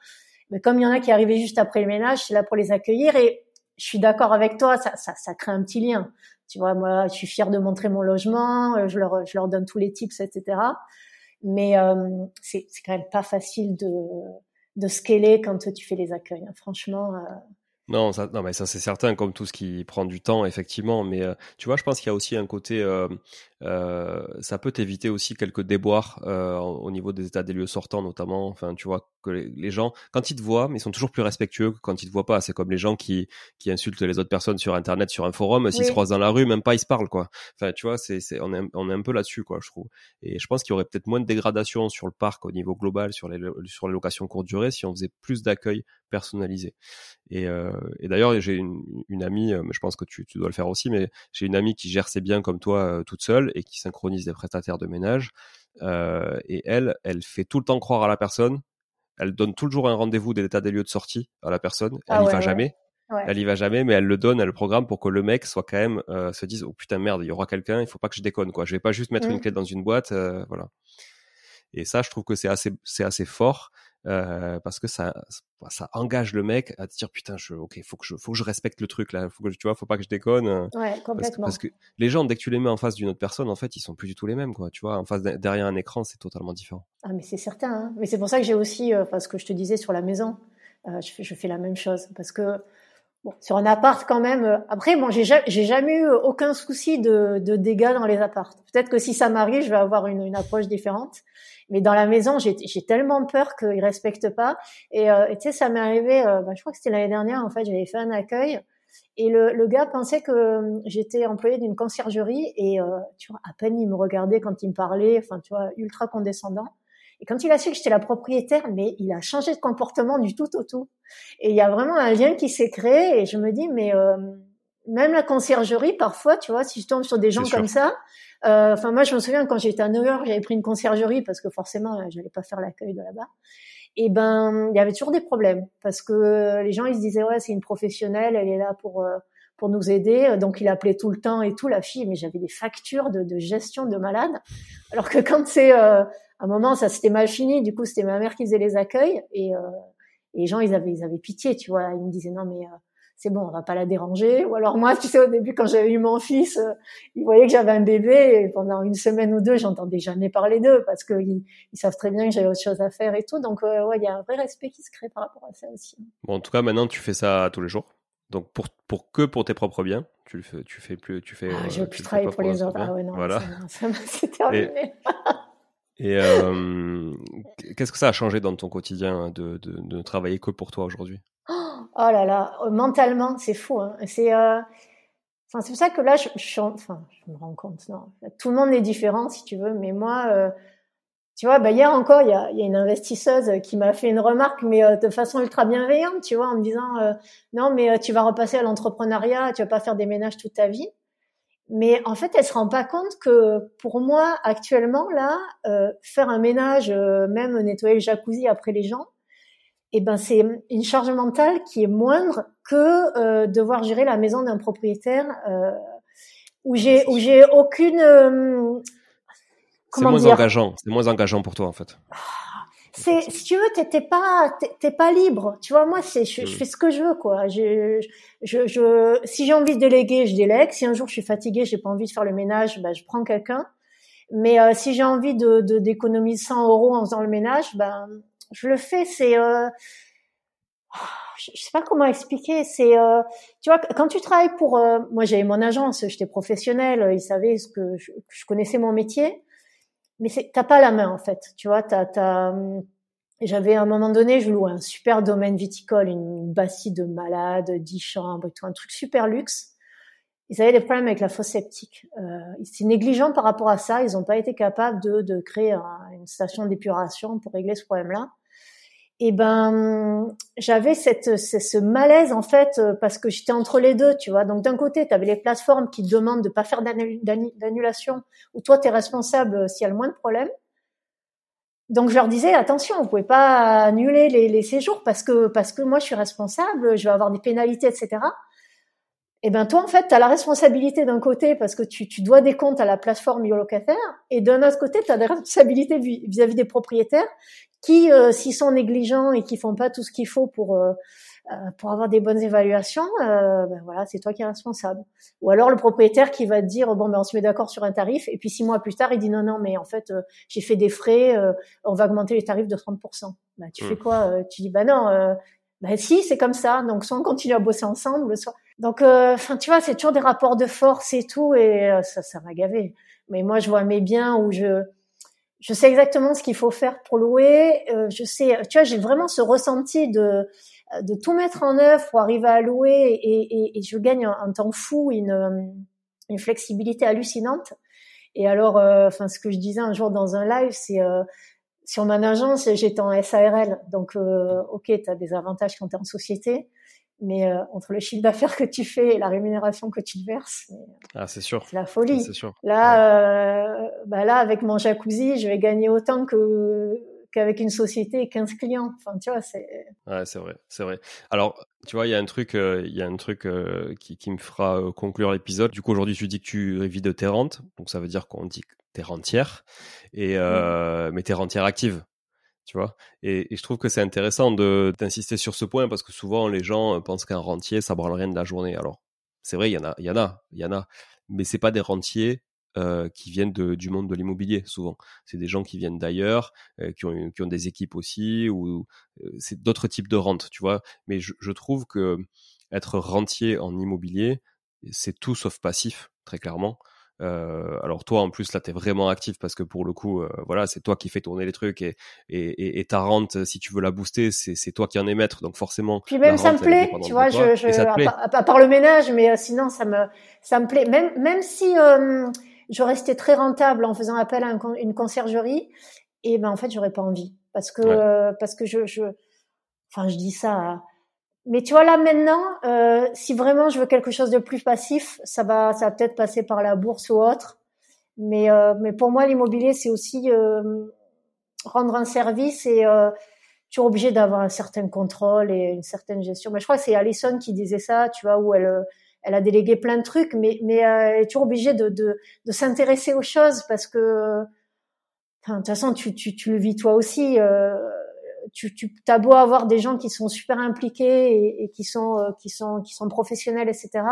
mais comme il y en a qui arrivaient juste après le ménage, suis là pour les accueillir et je suis d'accord avec toi, ça, ça, ça crée un petit lien. Tu vois, moi, je suis fière de montrer mon logement, euh, je leur, je leur donne tous les tips, etc. Mais euh, c'est quand même pas facile de, de scaler quand tu fais les accueils. Hein. Franchement, euh, non, ça, non, mais ça c'est certain, comme tout ce qui prend du temps, effectivement. Mais euh, tu vois, je pense qu'il y a aussi un côté, euh, euh, ça peut éviter aussi quelques déboires au niveau des états des lieux sortants, notamment. Enfin, tu vois que les, gens, quand ils te voient, mais ils sont toujours plus respectueux que quand ils te voient pas. C'est comme les gens qui qui insultent les autres personnes sur Internet, sur un forum, s'ils se croisent dans la rue, même pas ils se parlent, quoi. Enfin, tu vois, c'est, c'est on est on est un peu là-dessus, quoi, je trouve. Et je pense qu'il y aurait peut-être moins de dégradation sur le parc au niveau global, sur les sur les locations courte durée, si on faisait plus d'accueil personnalisé. Et, euh, et d'ailleurs, j'ai une, une, amie, euh, mais je pense que tu, tu, dois le faire aussi, mais j'ai une amie qui gère ses biens comme toi euh, toute seule et qui synchronise des prestataires de ménage. Euh, et elle, elle fait tout le temps croire à la personne. Elle donne toujours un rendez-vous des états des lieux de sortie à la personne. Elle ah y va jamais. Elle y va jamais, mais elle le donne, elle le programme pour que le mec soit quand même euh, se dise oh putain merde, il y aura quelqu'un, il faut pas que je déconne quoi. Je vais pas juste mettre une mmh. clé dans une boîte, voilà. Et ça, je trouve que c'est assez, c'est assez fort. Euh, parce que ça, ça engage le mec à dire putain, je, ok, faut que je, faut que je respecte le truc là, faut que tu vois, faut pas que je déconne. Euh, ouais, complètement. Parce que, les gens, dès que tu les mets en face d'une autre personne, en fait, ils sont plus du tout les mêmes, quoi. Tu vois, en face derrière un écran, c'est totalement différent. Ah, mais c'est certain. Hein. Mais c'est pour ça que j'ai aussi, euh, parce que je te disais sur la maison, euh, je, fais, je fais la même chose parce que Bon, sur un appart quand même. Après, bon, j'ai jamais eu aucun souci de, de dégâts dans les apparts. Peut-être que si ça m'arrive, je vais avoir une, une, approche différente. Mais dans la maison, j'ai tellement peur qu'ils respectent pas. Et euh, tu sais, ça m'est arrivé. Euh, bah, je crois que c'était l'année dernière. En fait, j'avais fait un accueil et le, le gars pensait que euh, j'étais employée d'une conciergerie et tu vois, à peine il me regardait quand il me parlait. Enfin, tu vois, ultra condescendant. Et quand il a su que j'étais la propriétaire, mais il a changé de comportement du tout au tout. Et il y a vraiment un lien qui s'est créé. Et je me dis, mais même la conciergerie, parfois, tu vois, si je tombe sur des gens comme ça, euh, enfin moi je me souviens quand j'étais à New York, j'avais pris une conciergerie parce que forcément je n'allais pas faire l'accueil de là-bas. Et ben il y avait toujours des problèmes parce que les gens ils se disaient ouais c'est une professionnelle, elle est là pour euh, pour nous aider, donc il appelait tout le temps et tout la fille, mais j'avais des factures de, de, gestion de malade. Alors que quand c'est euh, un moment ça s'était mal fini, du coup c'était ma mère qui faisait les accueils et Et les gens, ils avaient, ils avaient pitié, tu vois. Ils me disaient non mais c'est bon, on va pas la déranger. Ou alors moi, tu sais, au début, quand j'avais eu mon fils, euh, ils voyaient que j'avais un bébé et pendant une semaine ou deux, j'entendais jamais parler d'eux parce qu'ils ils savent très bien que j'avais autre chose à faire et tout. Donc, euh, ouais, il y a un vrai respect qui se crée par rapport à ça aussi. Bon, en tout cas, maintenant, tu fais ça tous les jours? Donc, pour, pour que pour tes propres biens, tu fais, tu fais plus, tu fais. Ah, je veux plus travailler pour, les autres. Ah ouais, non, voilà. c'est terminé. Et, euh, qu'est-ce que ça a changé dans ton quotidien de, de, de travailler que pour toi aujourd'hui? Oh là là, euh, mentalement, c'est fou. Hein. C'est, euh... enfin, c'est pour ça que là, je, je, enfin, je me rends compte. Non, tout le monde est différent, si tu veux, mais moi, euh... tu vois, bah hier encore, il y a, y a, une investisseuse qui m'a fait une remarque, mais euh, de façon ultra bienveillante, tu vois, en me disant, euh, non, mais tu vas repasser à l'entrepreneuriat, tu vas pas faire des ménages toute ta vie. Mais en fait, elle se rend pas compte que pour moi, actuellement, là, faire un ménage, même nettoyer le jacuzzi après les gens, eh ben c'est une charge mentale qui est moindre que euh, devoir gérer la maison d'un propriétaire euh, où j'ai où j'ai aucune euh, c'est moins engageant c'est moins engageant pour toi en fait. C'est si tu veux t'es pas t'es pas libre. Tu vois moi c'est je, mm. fais ce que je veux quoi. Je je, je si j'ai envie de déléguer je délègue. Si un jour je suis fatiguée j'ai pas envie de faire le ménage ben je prends quelqu'un. Mais euh, si j'ai envie de d'économiser 100 euros en faisant le ménage ben je le fais, c'est euh, je sais pas comment expliquer. C'est, euh, tu vois, quand tu travailles pour, euh, moi j'avais mon agence, j'étais professionnelle, ils savaient ce que je, connaissais mon métier, mais t'as pas la main en fait. Tu vois, t'as, t'as, j'avais à un moment donné, je louais un super domaine viticole, une bassie de malade, 10 chambres et tout, un truc super luxe. Ils avaient des problèmes avec la fosse septique. Euh, c'est négligent par rapport à ça. Ils n'ont pas été capables de, de créer une station d'épuration pour régler ce problème-là et ben j'avais cette ce malaise en fait euh, parce que j'étais entre les deux tu vois. Donc d'un côté tu avais les plateformes qui demandent de pas faire d'annulation ou toi tu es responsable euh, s'il y a le moins de problèmes. Donc je leur disais attention vous pouvez pas annuler les, les séjours parce que parce que moi je suis responsable je vais avoir des pénalités etc et ben toi en fait tu as la responsabilité d'un côté parce que tu, tu dois des comptes à la plateforme biolocataire et d'un autre côté tu as des responsabilités vis-à-vis des propriétaires qui euh, s'ils sont négligents et qui font pas tout ce qu'il faut pour euh, euh, pour avoir des bonnes évaluations, ben voilà, c'est toi qui es responsable. Ou alors le propriétaire qui va te dire bon ben on se met d'accord sur un tarif et puis six mois plus tard il dit non non mais en fait j'ai fait des frais, on va augmenter les tarifs de 30%. Ben, tu fais mmh. quoi Tu dis bah non, ben si c'est comme ça. Donc soit on continue à bosser ensemble, soit donc, euh, enfin, tu vois, c'est toujours des rapports de force et tout, et euh, ça, ça m'a gavé. Mais moi, je vois mes biens où je, je sais exactement ce qu'il faut faire pour louer. Euh, je sais, tu vois, j'ai vraiment ce ressenti de de tout mettre en œuvre pour arriver à louer, et, et, et je gagne un, temps fou, une une flexibilité hallucinante. Et alors, enfin, ce que je disais un jour dans un live, c'est sur mon agence, j'étais en SARL, donc ok, tu as des avantages quand tu es en société, mais euh, entre le chiffre d'affaires que tu fais et la rémunération que tu te verses, ah, c'est sûr. C'est la folie. Sûr. Là, euh, bah là, avec mon jacuzzi, je vais gagner autant que qu'avec une société et 15 clients. Enfin, tu vois, c'est. Ouais, c'est vrai, c'est vrai. Alors, tu vois, il y a un truc, euh, il y a un truc euh, qui, qui me fera conclure l'épisode. Du coup, aujourd'hui, tu dis que tu vis de tes rentes, donc ça veut dire qu'on dit que t'es rentière, et mmh. mais t'es rentière active tu vois? Et, je trouve que c'est intéressant d'insister sur ce point parce que souvent les gens euh, pensent qu'un rentier ça branle rien de la journée. Alors c'est vrai, il y en a, il y en a, il y en a, mais c'est pas des rentiers euh, qui viennent du monde de l'immobilier souvent. C'est des gens qui viennent d'ailleurs, euh, qui, ont, des équipes aussi, ou c'est d'autres types de rentes, tu vois? Mais je trouve que être rentier en immobilier, c'est tout sauf passif, très clairement. Euh, alors toi en plus là t'es vraiment actif parce que pour le coup euh, voilà c'est toi qui fais tourner les trucs et, et, et, ta rente si tu veux la booster c'est toi qui en es maître donc forcément puis même ça me plaît tu vois je, je à, part, le ménage mais euh, sinon ça me ça me plaît. Même même si euh, je restais très rentable en faisant appel à une conciergerie et ben en fait j'aurais pas envie. Parce que parce que je je enfin je dis ça mais tu vois là maintenant, euh, si vraiment je veux quelque chose de plus passif, ça va, ça va peut-être passer par la bourse ou autre. Mais euh, mais pour moi, l'immobilier c'est aussi euh, rendre un service et euh, tu es obligé d'avoir un certain contrôle et une certaine gestion. Mais je crois que c'est Alison qui disait ça, tu vois, où elle elle a délégué plein de trucs, mais mais euh, elle est toujours obligée de de, de s'intéresser aux choses parce que, de toute façon, tu tu tu le vis toi aussi. Euh, tu, tu as beau avoir des gens qui sont super impliqués et, et qui sont qui sont qui sont professionnels, etc.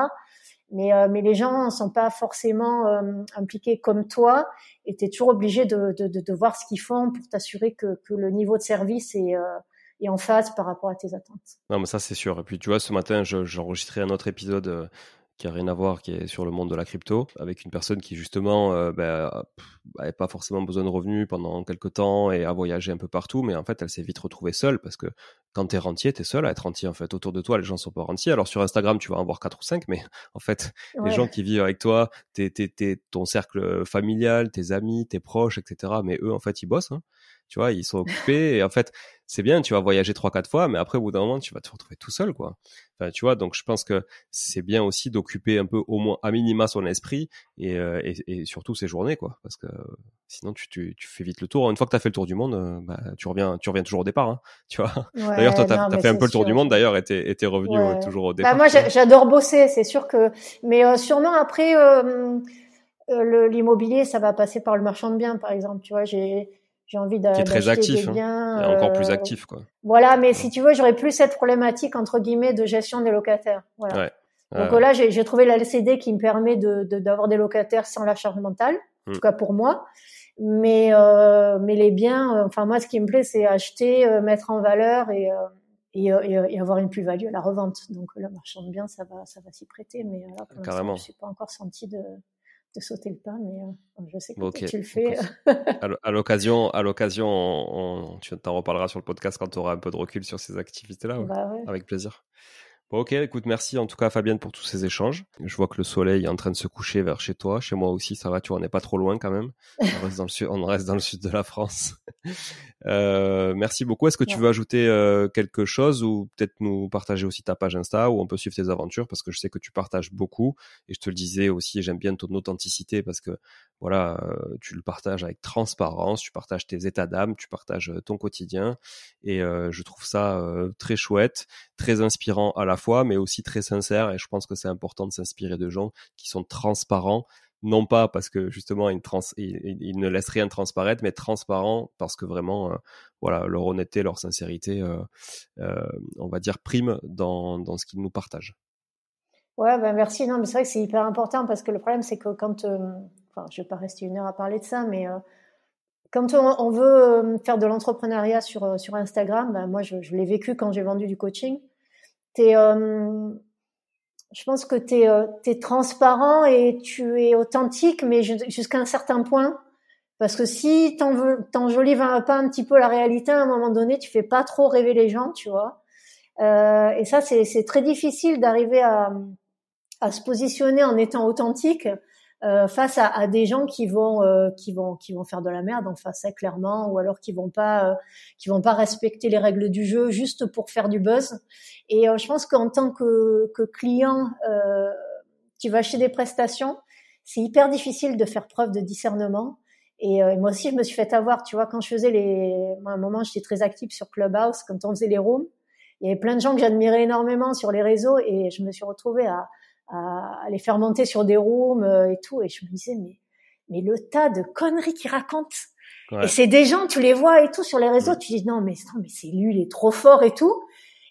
Mais, euh, mais les gens ne sont pas forcément euh, impliqués comme toi et tu es toujours obligé de, de, voir ce qu'ils font pour t'assurer que, que le niveau de service est, euh, est en phase par rapport à tes attentes. Non, mais ça, c'est sûr. Et puis, tu vois, ce matin, j'ai enregistré un autre épisode qui a rien à voir, qui est sur le monde de la crypto, avec une personne qui justement euh, ben, n'avait pas forcément besoin de revenus pendant quelques temps et a voyagé un peu partout, mais en fait elle s'est vite retrouvée seule parce que quand tu es rentier, tu es seul à être rentier en fait. Autour de toi, les gens sont pas rentiers. Alors sur Instagram, tu vas en voir quatre ou cinq, mais en fait, les gens qui vivent avec toi, t'es, t'es, ton cercle familial, tes amis, tes proches, etc. Mais eux, en fait, ils bossent. Hein tu vois, ils sont occupés et en fait, c'est bien, tu vas voyager trois quatre fois, mais après au bout d'un moment, tu vas te retrouver tout seul, quoi. Enfin, tu vois, donc je pense que c'est bien aussi d'occuper un peu au moins à minima son esprit et, euh, et, et, surtout ses journées, quoi, parce que sinon tu, tu, tu fais vite le tour. Une fois que tu as fait le tour du monde, euh, bah, tu reviens, tu reviens toujours au départ, hein, tu vois. d'ailleurs, toi, tu as, fait un peu le tour du monde, d'ailleurs, et t'es revenu euh, toujours au bah, départ. Bah, moi, j'adore bosser, c'est sûr que, mais sûrement après l'immobilier, ça va passer par le marchand de biens, par exemple. Tu vois, j'ai j'ai envie d'acheter très actif, hein. encore plus euh, actif quoi. Voilà, mais si tu veux, j'aurais plus cette problématique entre guillemets de gestion des locataires. Voilà. Ouais. Donc là, j'ai trouvé la LCD qui me permet de d'avoir des locataires sans la charge mentale, en tout hmm. cas pour moi. Mais euh, mais les biens, euh, enfin moi, ce qui me plaît, c'est acheter, euh, mettre en valeur et, et, et, avoir une plus-value à la revente. Donc le marchand de biens, ça va ça va s'y prêter, mais là, pour l'instant, je suis pas encore senti de de sauter le pas, mais euh, je sais que tu le fais. à l'occasion, à l'occasion, tu t'en reparleras sur le podcast quand tu auras un peu de recul sur ces activités-là. Bah Avec plaisir. Bon, ok, écoute, merci en tout cas Fabienne pour tous ces échanges. Je vois que le soleil est en train de se coucher vers chez toi. Chez moi aussi, ça va, tu vois, on n'est pas trop loin quand même. On reste dans le sud, on reste dans le sud de la France. Euh, merci beaucoup. Est-ce que tu veux ajouter euh, quelque chose ou peut-être nous partager aussi ta page Insta où on peut suivre tes aventures? Parce que je sais que tu partages beaucoup et je te le disais aussi, j'aime bien ton authenticité parce que voilà, euh, tu le partages avec transparence, tu partages tes états d'âme, tu partages ton quotidien et je trouve ça très chouette, très inspirant à la fois, mais aussi très sincère. Et je pense que c'est important de s'inspirer de gens qui sont transparents, non pas parce que justement ils, ne laissent rien transparaître, mais transparents parce que vraiment, euh, voilà, leur honnêteté, leur sincérité, euh, euh, on va dire, prime dans, dans ce qu'ils nous partagent. Ouais, ben merci. Non, mais c'est vrai que c'est hyper important parce que le problème, c'est que quand, enfin, je vais pas rester une heure à parler de ça, mais quand on, veut faire de l'entrepreneuriat sur sur Instagram, ben moi, je l'ai vécu quand j'ai vendu du coaching t'es, euh, je pense que tu es, euh, transparent et tu es authentique, mais jusqu'à un certain point. Parce que si t'enjolives pas un petit peu la réalité, à un moment donné, tu fais pas trop rêver les gens, tu vois. Euh, et ça, c'est très difficile d'arriver à, à se positionner en étant authentique euh, face à, à, des gens qui vont euh, qui vont qui vont faire de la merde en face, hein, clairement, ou alors qui vont pas euh, qui vont pas respecter les règles du jeu juste pour faire du buzz. Et je pense qu'en tant que, que client qui va acheter des prestations, c'est hyper difficile de faire preuve de discernement. Et, moi aussi, je me suis fait avoir. Tu vois, quand je faisais les, à un moment, j'étais très active sur Clubhouse quand on faisait les rooms. Il y avait plein de gens que j'admirais énormément sur les réseaux et je me suis retrouvée à, à, les faire monter sur des rooms euh, et tout. Et je me disais, mais, mais le tas de conneries qu'ils racontent. Et c'est des gens, tu les vois et tout sur les réseaux, tu dis non mais non mais c'est lui, il est trop fort et tout.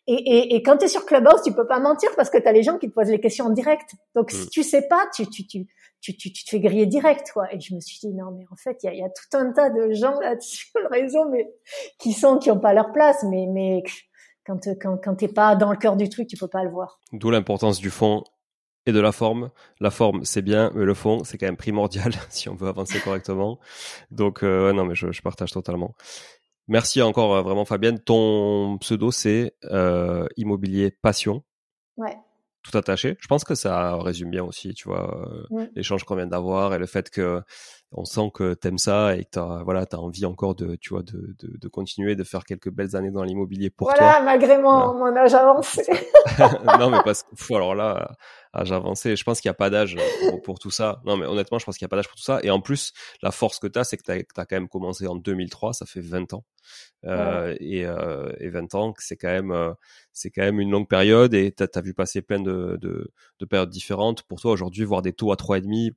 Et, et, et quand tu es sur Clubhouse, tu peux pas mentir parce que tu as les gens qui te posent les questions en direct. Donc si mm. tu sais pas, tu tu, tu tu, tu, tu te fais griller direct quoi. Et je me suis dit non mais en fait il y a, y a, tout un tas de gens là sur le réseau mais qui sont qui ont pas leur place mais mais quand quand quand t'es pas dans le cœur du truc, tu peux pas le voir. D'où l'importance du fond et de la forme. La forme, c'est bien, mais le fond, c'est quand même primordial si on veut avancer correctement. Donc, euh, non, mais je, je, partage totalement. Merci encore euh, vraiment, Fabienne. Ton pseudo, c'est euh, Immobilier Passion. Ouais. Tout attaché. Je pense que ça résume bien aussi, tu vois, euh, l'échange qu'on vient d'avoir et le fait que on sent que t'aimes ça et que t'as voilà t'as envie encore de tu vois de, de, de, continuer de faire quelques belles années dans l'immobilier pour toi. Voilà malgré mon, mon âge avancé. non mais parce que alors là âge avancé, je pense qu'il n'y a pas d'âge pour, pour, tout ça. Non mais honnêtement je pense qu'il n'y a pas d'âge pour tout ça et en plus la force que t'as c'est que t'as as quand même commencé en 2003, ça fait 20 ans euh, et, euh, et 20 ans c'est quand même euh, c'est quand même une longue période et t'as as vu passer plein de, de, de périodes différentes. Pour toi aujourd'hui voir des taux à trois et demi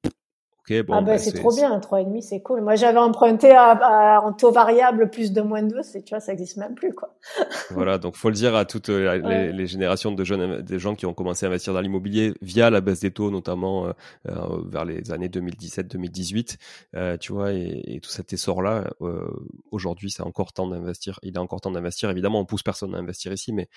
Ok, bon, ah ben, c'est trop bien, 3,5 c'est cool. Moi j'avais emprunté à, en taux variable plus de moins 2, c'est tu vois, ça existe même plus quoi. voilà, donc faut le dire à toutes les, les, générations de jeunes des gens qui ont commencé à investir dans l'immobilier via la baisse des taux notamment vers les années 2017-2018, tu vois et, et, tout cet essor là aujourd'hui, c'est encore temps d'investir, il est encore temps d'investir. Évidemment, on pousse personne à investir ici mais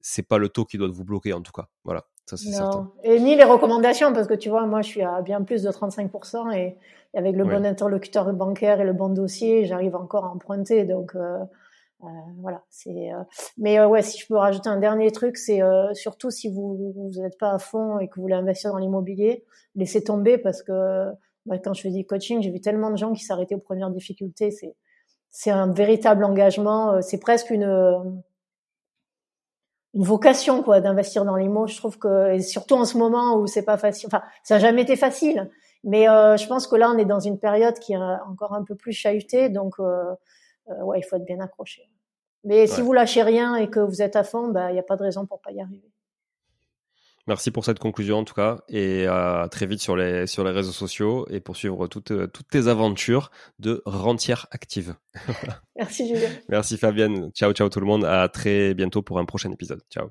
c'est pas le taux qui doit vous bloquer en tout cas. Voilà, ça c'est certain. Et ni les recommandations parce que tu vois, moi je suis à bien plus de 35% et, avec le bon interlocuteur bancaire et le bon dossier, j'arrive encore à emprunter. Donc euh, euh, voilà, c'est. Euh, mais ouais, si je peux rajouter un dernier truc, c'est surtout si vous vous n'êtes pas à fond et que vous voulez investir dans l'immobilier, laissez tomber parce que quand je fais du coaching, j'ai vu tellement de gens qui s'arrêtaient aux premières difficultés. C'est c'est un véritable engagement. C'est presque une une vocation quoi d'investir dans les mots. Je trouve que et surtout en ce moment où c'est pas facile. Enfin, ça n'a jamais été facile, mais euh, je pense que là on est dans une période qui est encore un peu plus chahutée, donc euh, euh, ouais, il faut être bien accroché. Mais si vous lâchez rien et que vous êtes à fond, bah il n'y a pas de raison pour pas y arriver. Merci pour cette conclusion en tout cas et à très vite sur les, sur les réseaux sociaux et pour suivre toutes, toutes tes aventures de rentière active. Merci Julien. Merci Fabienne. Ciao ciao tout le monde. À très bientôt pour un prochain épisode. Ciao.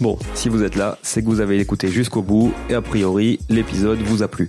Bon, si vous êtes là, c'est que vous avez écouté jusqu'au bout et a priori l'épisode vous a plu.